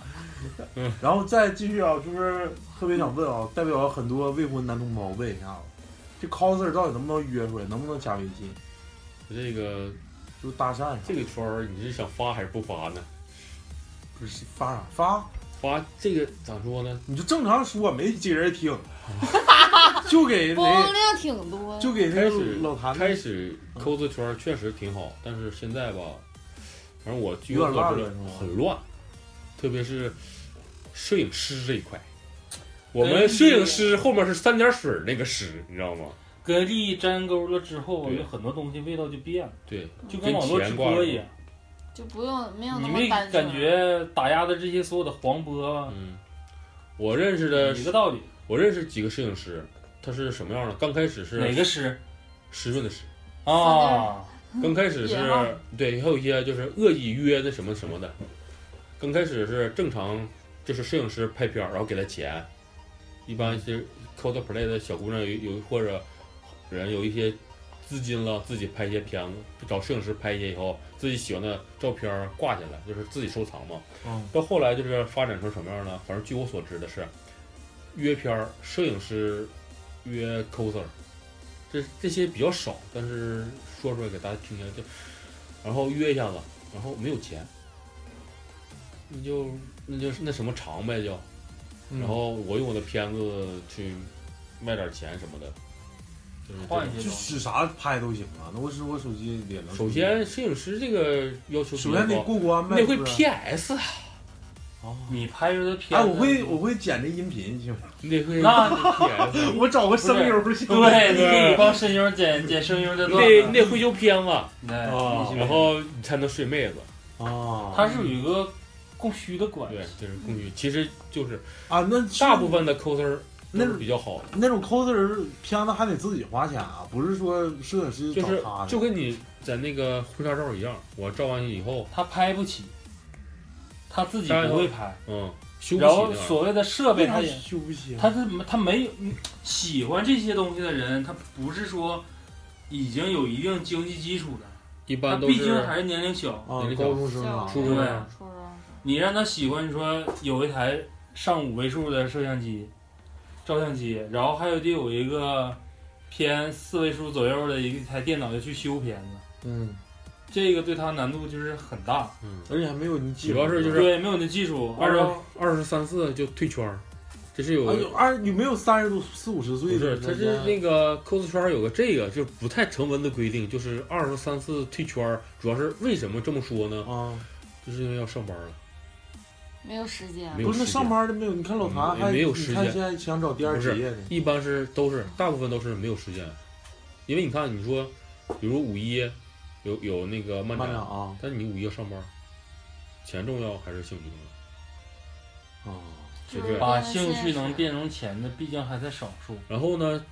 嗯然后再继续啊，就是特别想问啊，代表很多未婚男同胞问一下子，这 coser 到底能不能约出来，能不能加微信，这个就搭讪？这个圈儿，你是想发还是不发呢？不是发啥发？发这个咋说呢？你就正常说，没几个人听，就给 播那放量挺多。就给那个开始老谭开始 cos 圈确实挺好，但是现在吧，反正我据有点我所知乱了是吗很乱，特别是摄影师这一块。我们摄影师后面是三点水儿那个师，你知道吗？跟利益沾钩了之后，有很多东西味道就变了，对，就跟网络直钱挂钩播一样，就不用没有那你没么单纯。感觉打压的这些所有的黄波，嗯，我认识的一个道理。我认识几个摄影师，他是什么样的？刚开始是哪个师湿润的湿，啊？刚开始是对，还有一些就是恶意约的什么什么的。刚开始是正常，就是摄影师拍片儿，然后给他钱。一般是 cosplay 的小姑娘有有或者人有一些资金了，自己拍一些片子，找摄影师拍一些以后，自己喜欢的照片挂起来，就是自己收藏嘛。嗯到后来就是发展成什么样呢？反正据我所知的是，约片儿，摄影师约 coser，这这些比较少，但是说出来给大家听听就，然后约一下子，然后没有钱，那就那就是那什么长呗就，嗯然后我用我的片子去卖点钱什么的，换一些。就使啥拍都行啊。那我使我手机也能。首先，摄影师这个要求比首先得高，过关呗。那会是不是 PS，哦你拍出的片哎，子，我会我会剪这音频行吗？那会 那 PS，我找个声优行吗？对，你可以帮声优剪剪声优的段那子，得会修片子，然后你才能睡妹子。啊，它是有一个供需的关对。，就是供需，其实就是啊，那大部分的 coser 那都是比较好的，那种 coser 片子还得自己花钱啊，不是说摄影师就是。就跟你在那个婚纱照一样，我照完以后，他拍不起，他自己不会拍，嗯，修不然后所谓的设备他也，修不起啊？他是他没有喜欢这些东西的人，他不是说已经有一定经济基础的，一般都毕竟还是年龄小。啊那，个高中生啊，初中生初中你让他喜欢，你说有一台上五位数的摄像机、照相机，然后还有得有一个偏四位数左右的一台电脑要去修片子，嗯，这个对他难度就是很大，嗯，而且还没有你技术。主要是就是对，没有那技术，二十然后二十三四就退圈儿，这是有哎呦，二你没有三十多四五十岁不是，的，它是那个 cos 圈儿有个这个就不太成文的规定，就是二十三四退圈儿，主要是为什么这么说呢？啊，就是因为要上班了，没有时间没。有不是那时间上班的没有？你看老谭还有时间你看现在想找第二职业的，一般是都是大部分都是没有时间，因为你看你说，比如五一有有那个漫展啊但你五一要上班，钱重要还是兴趣重要？啊，是不是？把兴趣能变成钱的，毕竟还在少数。然后呢，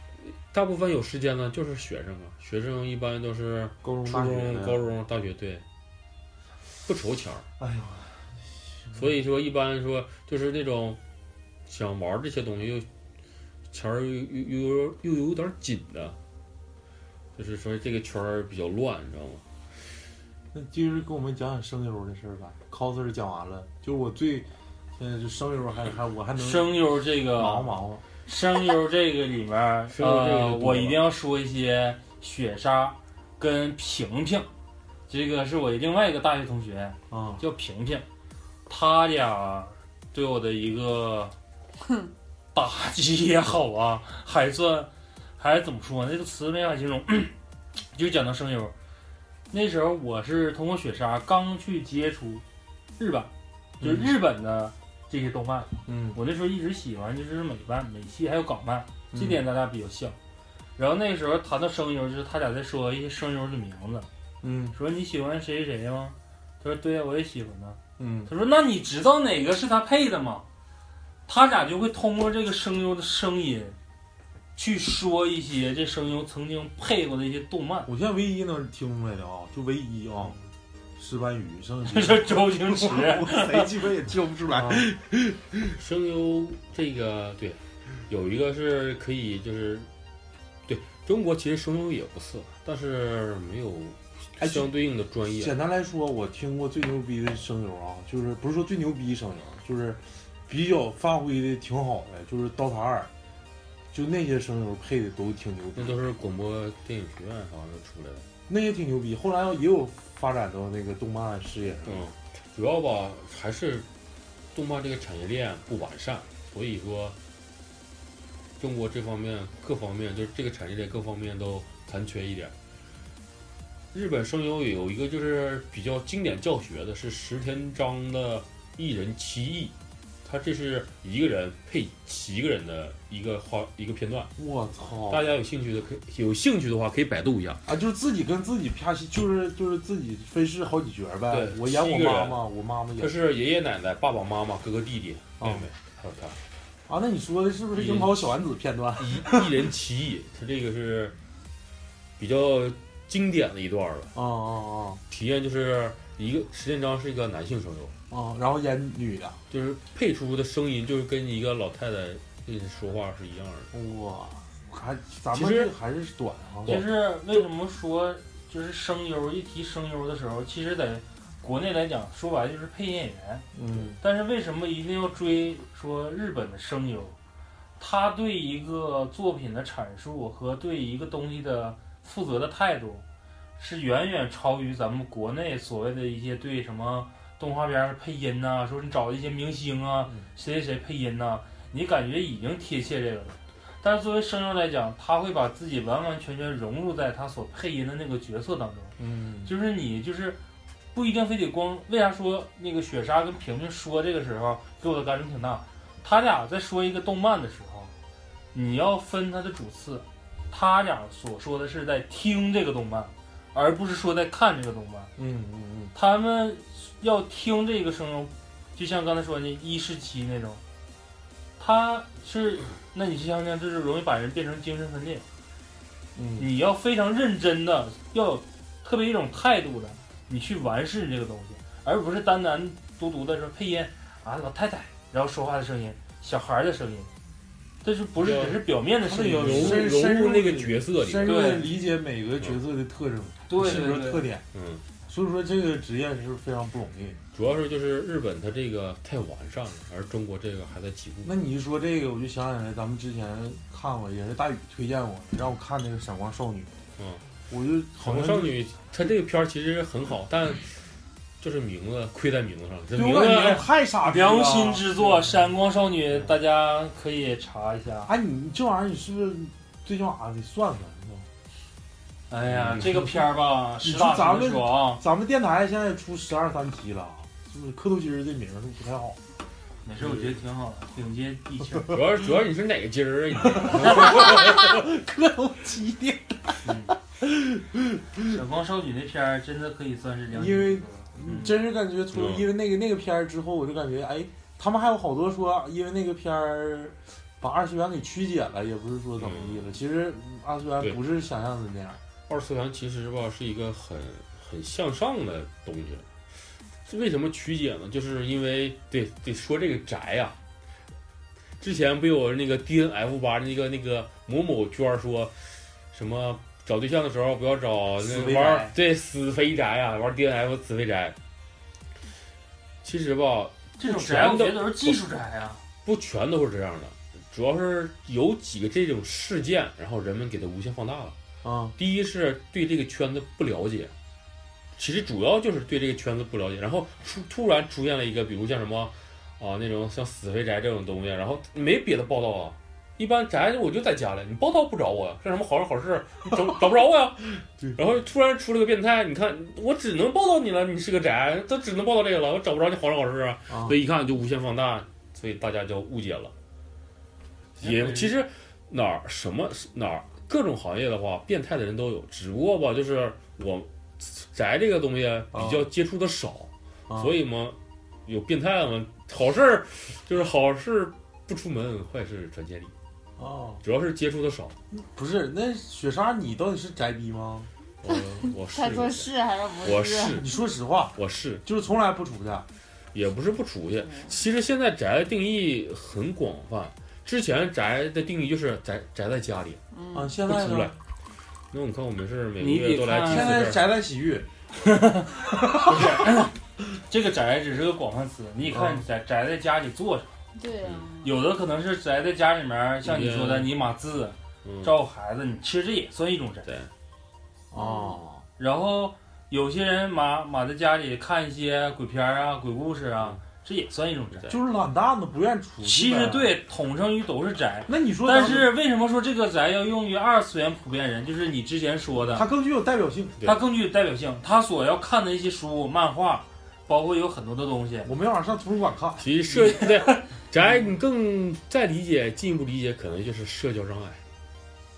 大部分有时间呢就是学生啊，学生一般都是高中初中、高中、大学，对，不愁钱儿。哎呦，所以说，一般说就是那种想玩这些东西又钱儿又又又又又有点紧的，就是说这个圈儿比较乱，你知道吗？那今儿跟我们讲讲声优的事儿吧。coser 讲完了，就是我最现在就声优还还我还能声优这个忙活忙活。声优这个里面儿，声优这个呃，我一定要说一些雪莎跟萍萍，这个是我另外一个大学同学啊，叫萍萍，他俩对我的一个打击也好啊，还算还怎么说呢？这个词没法形容，就讲到声优，那时候我是通过雪莎刚去接触日版，就是嗯日本的这些动漫。嗯我那时候一直喜欢就是美漫、美系还有港漫，嗯这点咱俩比较像。然后那时候谈到声优，就是他俩在说一些声优的名字，嗯说你喜欢谁谁谁吗？他说对呀、我也喜欢他。嗯他说那你知道哪个是他配的吗？他俩就会通过这个声优的声音，去说一些这声优曾经配过的一些动漫。我现在唯一能听出来的啊，就唯一啊，石斑鱼，剩下 这是周星驰我谁鸡巴也听不出来。啊声优这个对，有一个是可以就是，对中国其实声优也不错，但是没有哎相对应的专业。简单来说，我听过最牛逼的声优啊，就是不是说最牛逼声优，就是比较发挥的挺好的，就是《刀塔二》，就那些声优配的都挺牛逼那，都是广播电影学院好像出来的。那也挺牛逼。后来也有发展到那个动漫事业上。嗯，主要吧还是动漫这个产业链不完善，所以说中国这方面各方面就是这个产业链各方面都残缺一点。日本声优有一个就是比较经典教学的是石田章的一人七役，他这是一个人配七个人的一个画一个片段，我操！大家有兴趣的可以有兴趣的话可以百度一下。啊，就是自己跟自己啪戏，就是就是自己分饰好几角呗。对我演我妈妈，我妈妈演。他是爷爷奶奶、爸爸妈妈、哥哥弟弟、妹妹，还有他。啊，那你说的是不是樱桃小丸子片段？一一人七役，他这个是比较经典的一段了。啊啊体验就是一个石建章是一个男性声优，啊啊！然后演女的，就是配出的声音就是跟一个老太太跟你说话是一样的。哇，还咱们其实这还是短啊。就是为什么说就是声优一提声优的时候，其实在国内来讲，说白了就是配音演员。嗯但是为什么一定要追说日本的声优？他对一个作品的阐述和对一个东西的负责的态度，是远远超于咱们国内所谓的一些对什么动画片儿配音呐、说你找一些明星啊，谁谁谁配音呐、你感觉已经贴切这个了。但是作为声优来讲，他会把自己完完全全融入在他所配音的那个角色当中。嗯就是你就是不一定非得光为啥说那个雪莎跟萍萍说这个时候给我的感触挺大，他俩在说一个动漫的时候，你要分他的主次，他俩所说的是在听这个动漫，而不是说在看这个动漫。嗯嗯嗯，他们要听这个声音，就像刚才说的一是七那种，他是，那你想想，这是容易把人变成精神分裂。嗯。你要非常认真的，要有特别一种态度的，你去完事这个东西，而不是单单独独的说配音啊，老太太，然后说话的声音，小孩的声音，这是不是只是表面的声音？有融深深入融入那个角色里深入理解每个角色的特征、对特点。嗯，所以说这个职业是非常不容易。主要是就是日本它这个太完善了，而中国这个还在起步。那你一说这个，我就想起来咱们之前看过，也是大宇推荐我，让我看那个《闪光少女》。嗯，我就好像闪光少女，它这个片儿其实很好，但就是名字亏在名字上了。这名字太傻逼了。良心之作《闪光少女》，大家可以查一下。哎，你这玩意儿你是不是最起码得算算？是吧哎呀，这个片儿吧，你实打实的说咱们说啊，咱们电台现在出十二三期了，是不是磕头机儿这名儿都不太好？没事，我觉得挺好的，顶接地气儿。主要主要你是哪个筋儿啊？磕头机的，闪光少女那片儿真的可以算是良心因为之作。嗯真是感觉从嗯因为那个那个片儿之后，我就感觉哎，他们还有好多说因为那个片儿把二次元给曲解了，也不是说怎么地了。其实嗯二次元不是想象的那样。二次元其实吧是一个很很向上的东西。这为什么曲解呢？就是因为对得说这个宅呀、之前不有那个 D N F 八那个那个某某娟说什么找对象的时候不要找玩儿对死肥宅啊，玩 D N F 死肥宅。其实吧，这种宅我觉得都是技术宅啊。不全都是这样的，主要是有几个这种事件，然后人们给它无限放大了。啊，第一是对这个圈子不了解，其实主要就是对这个圈子不了解，然后出突然出现了一个，比如像什么啊那种像死肥宅这种东西，然后没别的报道啊。一般宅我就在家里，你报道不着我呀，像什么好人好事，你找找不着我呀。然后突然出了个变态，你看我只能报道你了，你是个宅，他只能报道这个了，我找不着你好人好事啊。啊所以一看就无限放大，所以大家就误解了。也其实哪儿什么哪儿各种行业的话，变态的人都有，只不过吧，就是我宅这个东西比较接触的少，啊所以嘛，有变态嘛，好事就是好事不出门，坏事传千里，哦，主要是接触的少。不是，那雪莎你到底是宅逼吗？我我是 他说是还是不我是？你说实话，我是就是从来不出去。也不是不出去，其实现在宅的定义很广泛。之前宅的定义就是宅宅在家里啊，嗯，现在不出来？。那你看我没事每个月都来看现在宅在洗浴，这个宅只是个广泛词，你看嗯宅宅在家里做啥？对啊，有的可能是宅在家里面，像你说的，你码字、嗯，照顾孩子，你其实这也算一种宅。对，哦，然后有些人码码在家里看一些鬼片啊、鬼故事啊，这也算一种宅。就是懒蛋子不愿出去。其实，对，统称于都是宅。那你说，但是为什么说这个宅要用于二次元普遍人？就是你之前说的，它更具有代表性。对它更具有代表性，他所要看的一些书、漫画，包括有很多的东西。我们要往上图书馆看。其实社 对宅，你更再理解进一步理解，可能就是社交障碍。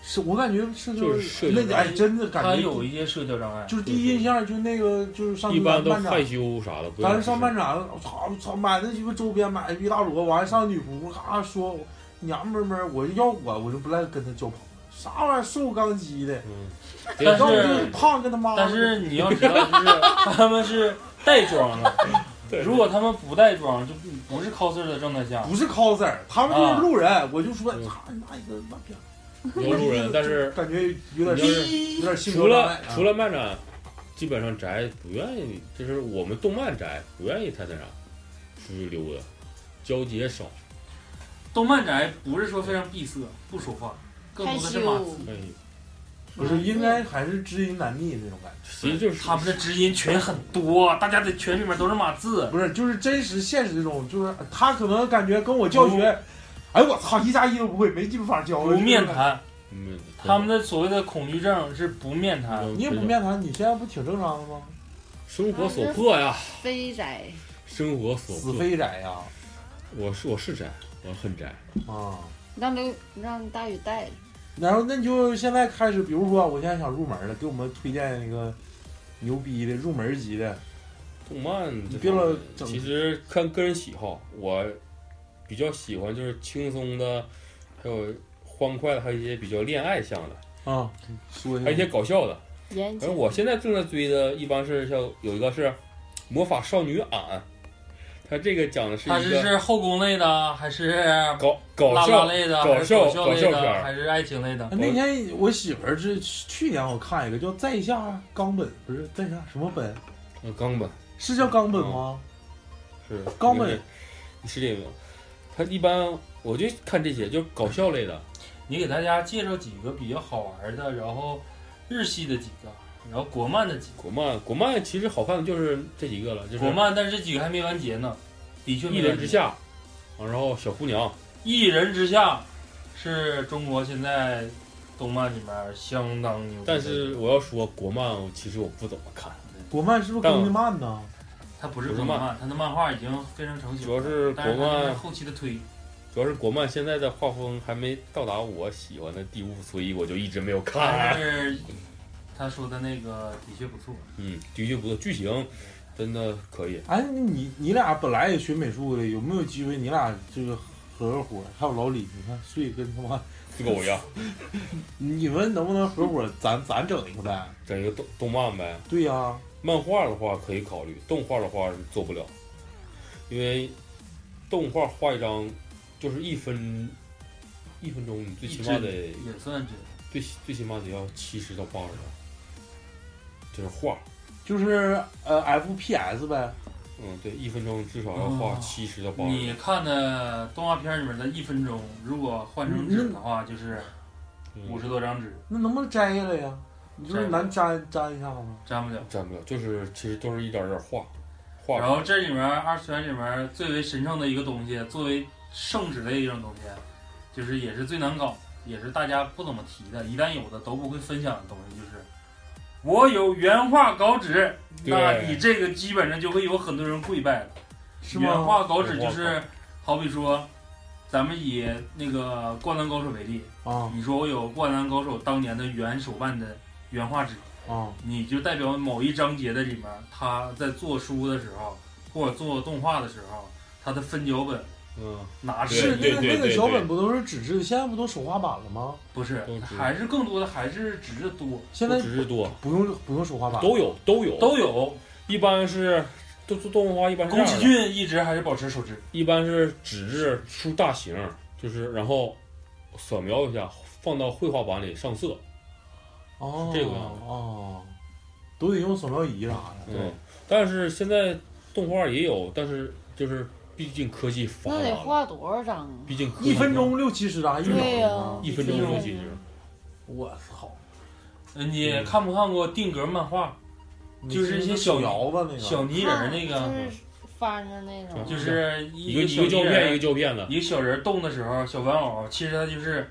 是我感觉是就是社交那哎，真的感他觉有一些社交障碍，就是第一印象就那个就是上一般都害羞啥的，不咱上漫展，我操操，买那鸡巴周边，买一大摞，完了上女仆，咔说娘们儿们儿，我要我，我就不赖跟他交朋友，啥玩意儿瘦钢肌的，嗯，但要不是胖跟他妈的。但是你要知道，就是他们是带妆的，如果他们不带妆，就不不是 coser 的状态下。不是 coser，他们就是路人，我就说，嗯操，拿一个那片，有路人，但是 感觉有点有点性除了除了漫展，基本上宅不愿意，就是我们动漫宅不愿意太那啥，出去溜达，交集也少。动漫宅不是说非常闭塞，不说话，更多的是码字。哎，不是应该还是知音难觅那种感觉，其实就是他们的知音群很多，大家的群里面都是码字。不是就是真实现实这种，就是他可能感觉跟我教学，哎我操，一加一都不会，没鸡巴法教了，不面谈，嗯，他们的所谓的恐惧症是不面谈。你也不面谈，你现在不挺正常的吗？生活所迫呀，非宅，生活所死迫。飞宅呀，我是我是宅，我很宅。啊。让刘让大宇带着。然后那你就现在开始，比如说我现在想入门了，给我们推荐一个牛逼的入门级的。动漫你别老整其实看个人喜好，我比较喜欢就是轻松的，还有欢快的，还有一些比较恋爱向的，啊，说一还有一些搞笑的。反正我现在正在追的，一般是像有一个是《魔法少女俺》，它这个讲的是他是是后宫类的，还是搞搞拉拉笑类的，搞还是笑搞搞类的，笑片还是爱情类的？那天我媳妇儿是去年我看一个叫《在下冈本》，不是在下什么本，呃，冈本是叫冈本吗？是冈本是这个，他一般我就看这些，就搞笑类的。你给大家介绍几个比较好玩的，然后日系的几个，然后国漫的几个。国漫国漫其实好看的就是这几个了，就是国漫，但是这几个还没完结呢，的确一。人之下，啊然后小姑娘，一人之下是中国现在动漫里面相当牛。但是我要说国漫，其实我不怎么看，国漫是不是更的慢呢？它不是不是漫国漫，它的漫画已经非常成熟了，主要是国漫是后期的推。主要是国漫现在的画风还没到达我喜欢的地步，所以我就一直没有但看。是他说的那个的确不错。嗯，的确不错，剧情真的可以。哎，你你俩本来也学美术的，有没有机会你俩这个合个伙？还有老李，你看睡跟他妈就跟我一样，你们能不能合伙？咱咱整一个呗？整一个动动漫呗。对呀、漫画的话可以考虑，动画的话是做不了，因为动画画一张就是一分一分钟，你最起码得也算这最最起码得要七十到八十张，就是画。就是呃 FPS 呗。嗯，对，一分钟至少要画哦七十到八十。你看的动画片里面的一分钟，如果换成纸的话，就是嗯五十多张纸，那能不能摘下来呀？你就是难粘粘一下子吗？粘不了。粘不了，就是其实都是一点点画，画。然后这里面二次元里面最为神圣的一个东西，作为圣旨的一种东西，就是也是最难搞，也是大家不怎么提的，一旦有的都不会分享的东西，就是我有原画稿纸，那你这个基本上就会有很多人跪拜了。是吗？原画稿纸就是，好比说，咱们以那个《灌篮高手》为例，啊。你说我有《灌篮高手》当年的原手办的原画纸，啊。你就代表某一章节的里面，他在做书的时候，或者做动画的时候，他的分脚本嗯，拿对是那个那个对对对脚本不都是纸质的？现在不都手画板了吗？不是还是更多的还是纸质多，现在纸质多，不用不用手画板，都有都有都有。一般是都做动画，一般是宫崎，骏一直还是保持手制，一般是纸质出大型，就是然后扫描一下，放到绘画板里上色。哦，这个样子哦，都得用扫描仪啥的。嗯，但是现在动画也有，但是就是毕竟科技发那得达了，画多少张啊？毕竟科技一分钟六七十张，一秒对呀钟一分钟六七十，我操！呃你看不看过定格漫画？就是一些小摇子那个。小泥人儿那个，就是翻着那种，就是一个一小泥个胶片人一个胶片的，一个小人动的时候，小玩偶其实它就是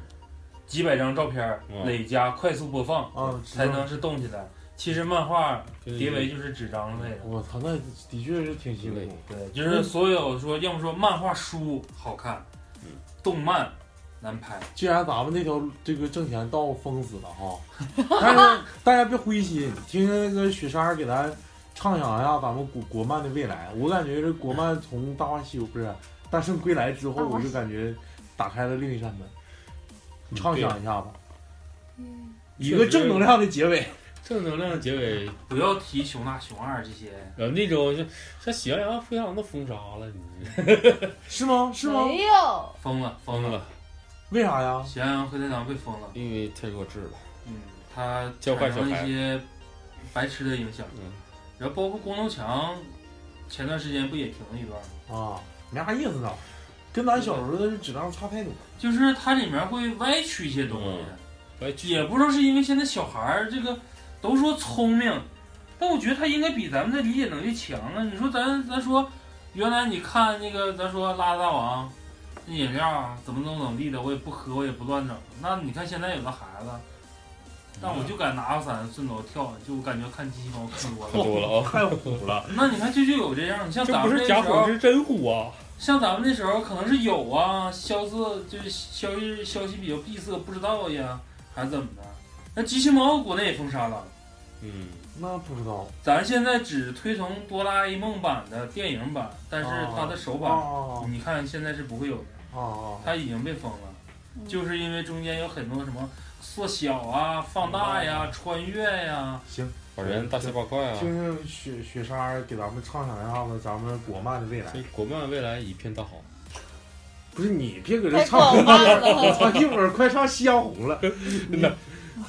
几百张照片嗯累加快速播放啊，才能是动起来。其实漫画叠为就是纸张类的，我操，那的确是挺辛苦。对，就是所有说，要么说漫画书好看，动漫难拍。既然咱们这条这个挣钱道封死了哈，但是大家别灰心，听听那个雪山给咱畅想一下咱们国国漫的未来。我感觉这国漫从《大话西游》不是《大圣归来》之后，我就感觉打开了另一扇门。畅想一下吧，一个正能量的结尾。正能量的结尾，不要提熊大、熊二这些。呃，那种像像喜羊羊、灰太狼都封杀了，你是吗？是吗？没有，疯了，疯了，为啥呀？喜羊羊、灰太狼被封了，因为太弱智了。嗯，他教坏一些白痴的影响。嗯，然后包括光头强，前段时间不也停了一段？啊，没啥意思呢，跟咱小时候的质量差太多。就是它里面会歪曲一些东西，歪曲也不知道是因为现在小孩儿这个都说聪明，但我觉得他应该比咱们的理解能力强啊。你说咱咱说，原来你看那个咱说拉大王，那饮料啊怎么怎么怎么地的，我也不喝，我也不乱整。那你看现在有的孩子，但我就敢拿个伞顺头跳，就我感觉看机器猫看多了，看多了啊 太虎了。那你看这就有这样，你像咱这不是们那时候假虎，是真虎啊！像咱们那时候可能是有啊，消息就是消息消息比较闭塞，不知道呀，还是怎么的？那机器猫国内也封杀了，嗯，那不知道。咱现在只推崇哆啦 A 梦版的电影版，但是它的手版，哦你看现在是不会有的，啊它已经被封了，嗯就是因为中间有很多什么缩小啊、放大呀、穿越呀，行，把人大卸八块啊！听听雪雪莎给咱们畅想一下子咱们国漫的未来。国漫未来一片大好。不是你别搁这唱 一会儿快唱 《夕阳红》了。真的，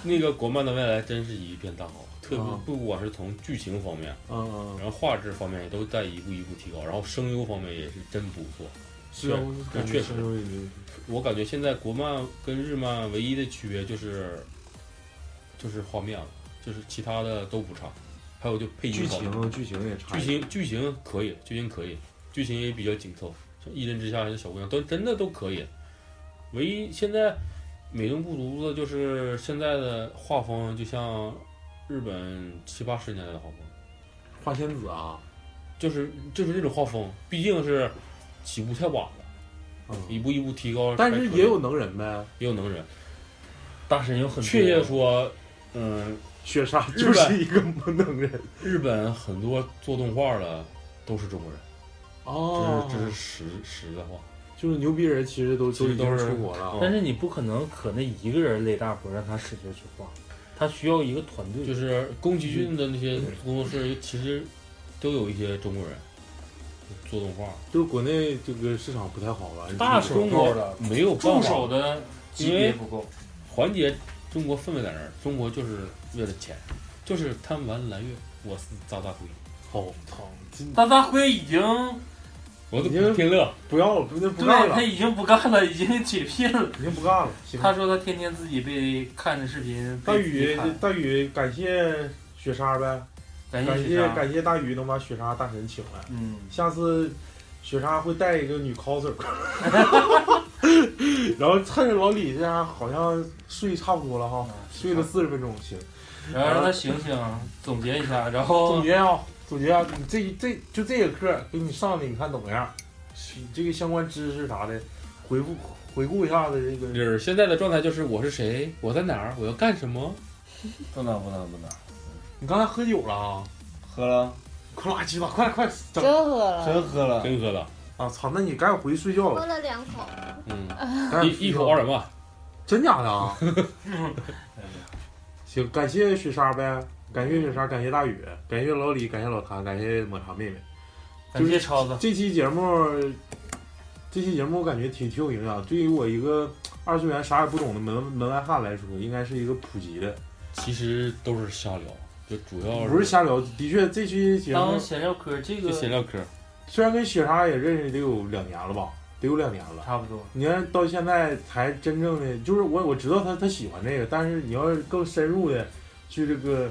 那个国漫的未来真是一片大好，特别啊。不管是从剧情方面，嗯嗯，然后画质方面也都在一步一步提高，然后声优方面也是真不错。是啊，我确实我感觉现在国漫跟日漫唯一的区别就是，就是画面了，就是其他的都不差，还有就配音剧情。剧情也差剧，情剧情可以，剧情可以，剧情也比较紧凑，像《一人之下》这小姑娘都真的都可以。唯一现在美中不足的就是现在的画风，就像日本七八十年代的画风，花仙子啊，就是就是这种画风，毕竟是起步太晚了，嗯。一步一步提高。但是也有能人呗，也有能人，大神有很多。确切说，嗯，雪莎就是一个能人。日本很多做动画的都是中国人，哦。这是这是实实在话。就是牛逼人，其实都其实都是都已经出国了。啊。但是你不可能可那一个人累大活让他使劲去画，他需要一个团队。就是宫崎骏的那些工作室，其实都有一些中国人做动画。就是国内这个市场不太好吧？大手中国的没有办助法手的级别不够，缓解中国氛围在那儿。中国就是为了钱，就是贪玩蓝月，我是渣渣辉。好操！大大辉已经我都已经拼乐，不要了，不不对干了。他，已经不干了，已经解聘了。已经不干了。他说他天天自己被看的视频，大宇大宇感谢雪莎呗，感感谢谢雪莎。感谢大宇能把雪莎大神请来。嗯，下次雪莎会带一个女 coser，然后趁着老李这样好像睡差不多了哈，睡了四十分钟，行。然后让他醒醒，总结一下，然后总结啊，总结啊，你这这就这个课给你上的，你看怎么样？你这个相关知识啥的，回顾回顾一下子这个。就是现在的状态就是我是谁，我在哪儿，我要干什么。不能不能不能，你刚才喝酒了啊？喝了，快拉鸡巴，快快整真喝了，真喝了，真喝了，啊！操，那你赶紧回去睡觉喝了，两口，嗯，一一口二百万，真假的啊？行，感谢雪莎呗，感谢雪莎，感谢大宇，感谢老李，感谢老谭，感谢抹茶妹妹。感谢超子，这期节目，这期节目我感觉挺挺有营养。对于我一个二次元啥也不懂的门门外汉来说，应该是一个普及的，其实都是瞎聊，就主要不是瞎聊。的确，这期节目当闲聊嗑，这个闲聊嗑。虽然跟雪莎也认识得有两年了吧，得有两年了。差不多。你看到现在才真正的，就是我我知道他他喜欢这个，但是你要是更深入的去这个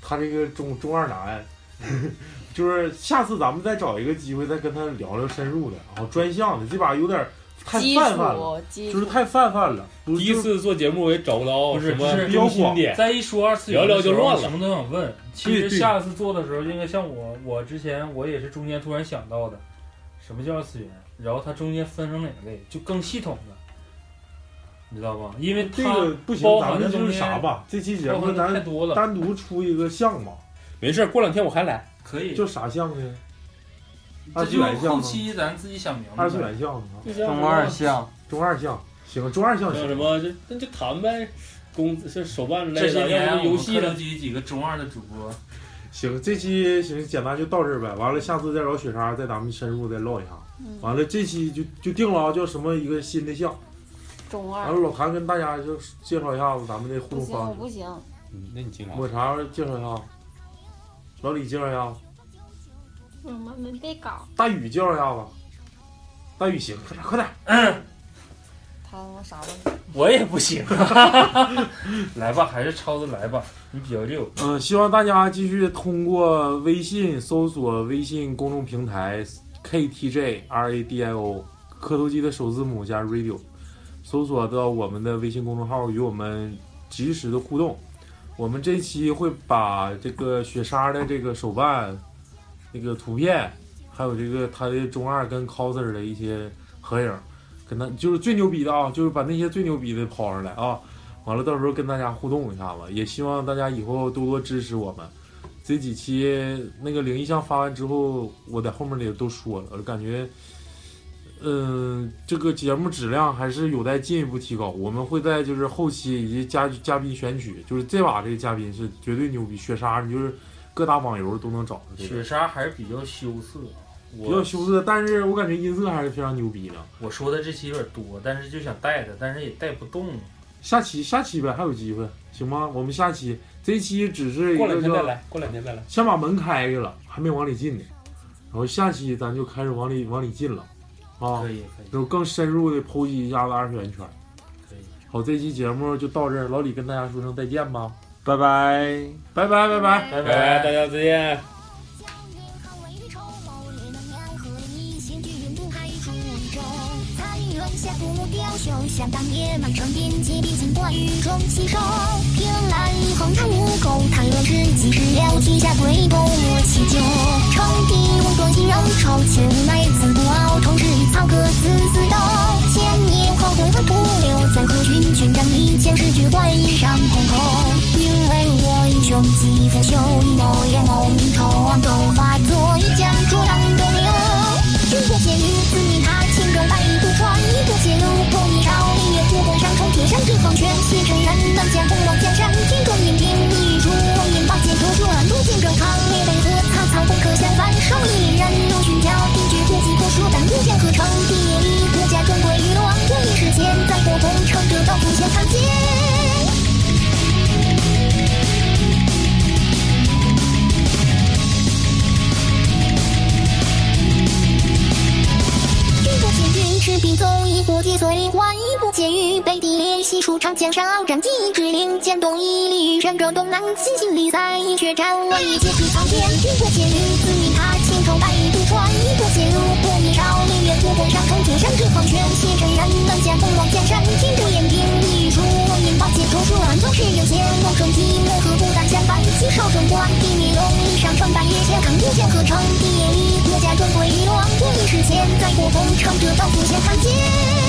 他这个中中二男，就是下次咱们再找一个机会再跟他聊聊深入的，然后专项的，这把有点太泛泛了，就是太泛泛了。第一次做节目我也找不到什么就是中心点，再一说二次元聊聊就乱了。什么都想问。其实下次做的时候，应该像我，我之前我也是中间突然想到的，什么叫二次元，然后它中间分成哪类，就更系统的，你知道吧？因为这个不行，咱们就是啥吧？这期节目咱，单独出一个项吧，没事，过两天我还来。可以。叫啥项呢？二这就次元项吗？后期咱自己想明白。二次元项啊，中二项，中二项，行，中二项行像什么就那就谈呗，工是手办类的，些年我要不就游戏了。技几个中二的主播，行，这期行简单就到这儿呗。完了，下次再找雪莎，再咱们深入再唠一下。嗯完了，这期就就定了啊，叫什么一个新的项。中二完了，老谭跟大家就介绍一下子咱们的互，动方式。我不行，嗯那你经常抹茶介绍一下，老李介绍一下，我们没背稿，大宇介绍一下子。大宇行，快点快点。嗯，他他妈啥都我也不行。来吧，还是超子来吧，你比较溜。嗯，希望大家继续通过微信搜索微信公众平台 KTJ RADIO 磕头机的首字母加 radio，搜索到我们的微信公众号，与我们及时的互动。我们这期会把这个雪莎的这个手办、那个图片，还有这个他的中二跟 coser 的一些合影，跟他就是最牛逼的啊，就是把那些最牛逼的抛上来啊。完了，到时候跟大家互动一下子，也希望大家以后多多支持我们。这几期那个灵异像发完之后，我在后面也都说了，我感觉，嗯、这个节目质量还是有待进一步提高。我们会在就是后期以及嘉嘉宾选取，就是这把这个嘉宾是绝对牛逼，雪莎你就是各大网游都能找到，雪莎还是比较羞涩，比较羞涩，但是我感觉音色还是非常牛逼的。我说的这期有点多，但是就想带他，但是也带不动。下期下期呗，还有机会，行吗？我们下期这期只是一过个叫两天再来，过两天再来。先把门开开了，还没往里进呢。然后下期咱就开始往里往里进了，啊，可以可以有更深入的剖析一下子二次元圈。可以。好，这期节目就到这儿，老李跟大家说声再见吧，拜拜。拜拜拜拜。拜拜拜，大家再见。母雕绣，想当野蛮生边界，毕竟短语中吸收。凭栏横谈无垢，谈乱世几时了，天下归头莫祈求。称帝无端心仍愁，千来自不傲，同是草各自自斗。千年后东汉不留，在何君君战里，前世举冠一上空口。因为我英雄既腐朽，一谋眼谋明仇，都化作一将逐浪东流。军国监狱，子山之横拳，写真人能见风浪江山，天中阴兵一出，引八剑抽出乱，渡尽征抗烈北河，草草攻克相反，手一人如寻条，定居不计不输，但不见合成地理，国家终归于王国一时间，在国攻城者到出现看见。君不见君，赤壁纵一火皆碎换一不见于北地连西数长江上战绩之令，江东屹立，山州东南，西行离散，一决战，万一剑指苍天。君不见于子民他千重百渡川，一不见入破一少林月武功上冲天山之横拳，血战人能见风往江山，天中眼，引八剑抽出乱，总是有些我身体我和不敢相伴，西少城关地迷龙，一上穿半夜前看不见合成地里，国家终归于王国一时间，在国攻城者到出现看见。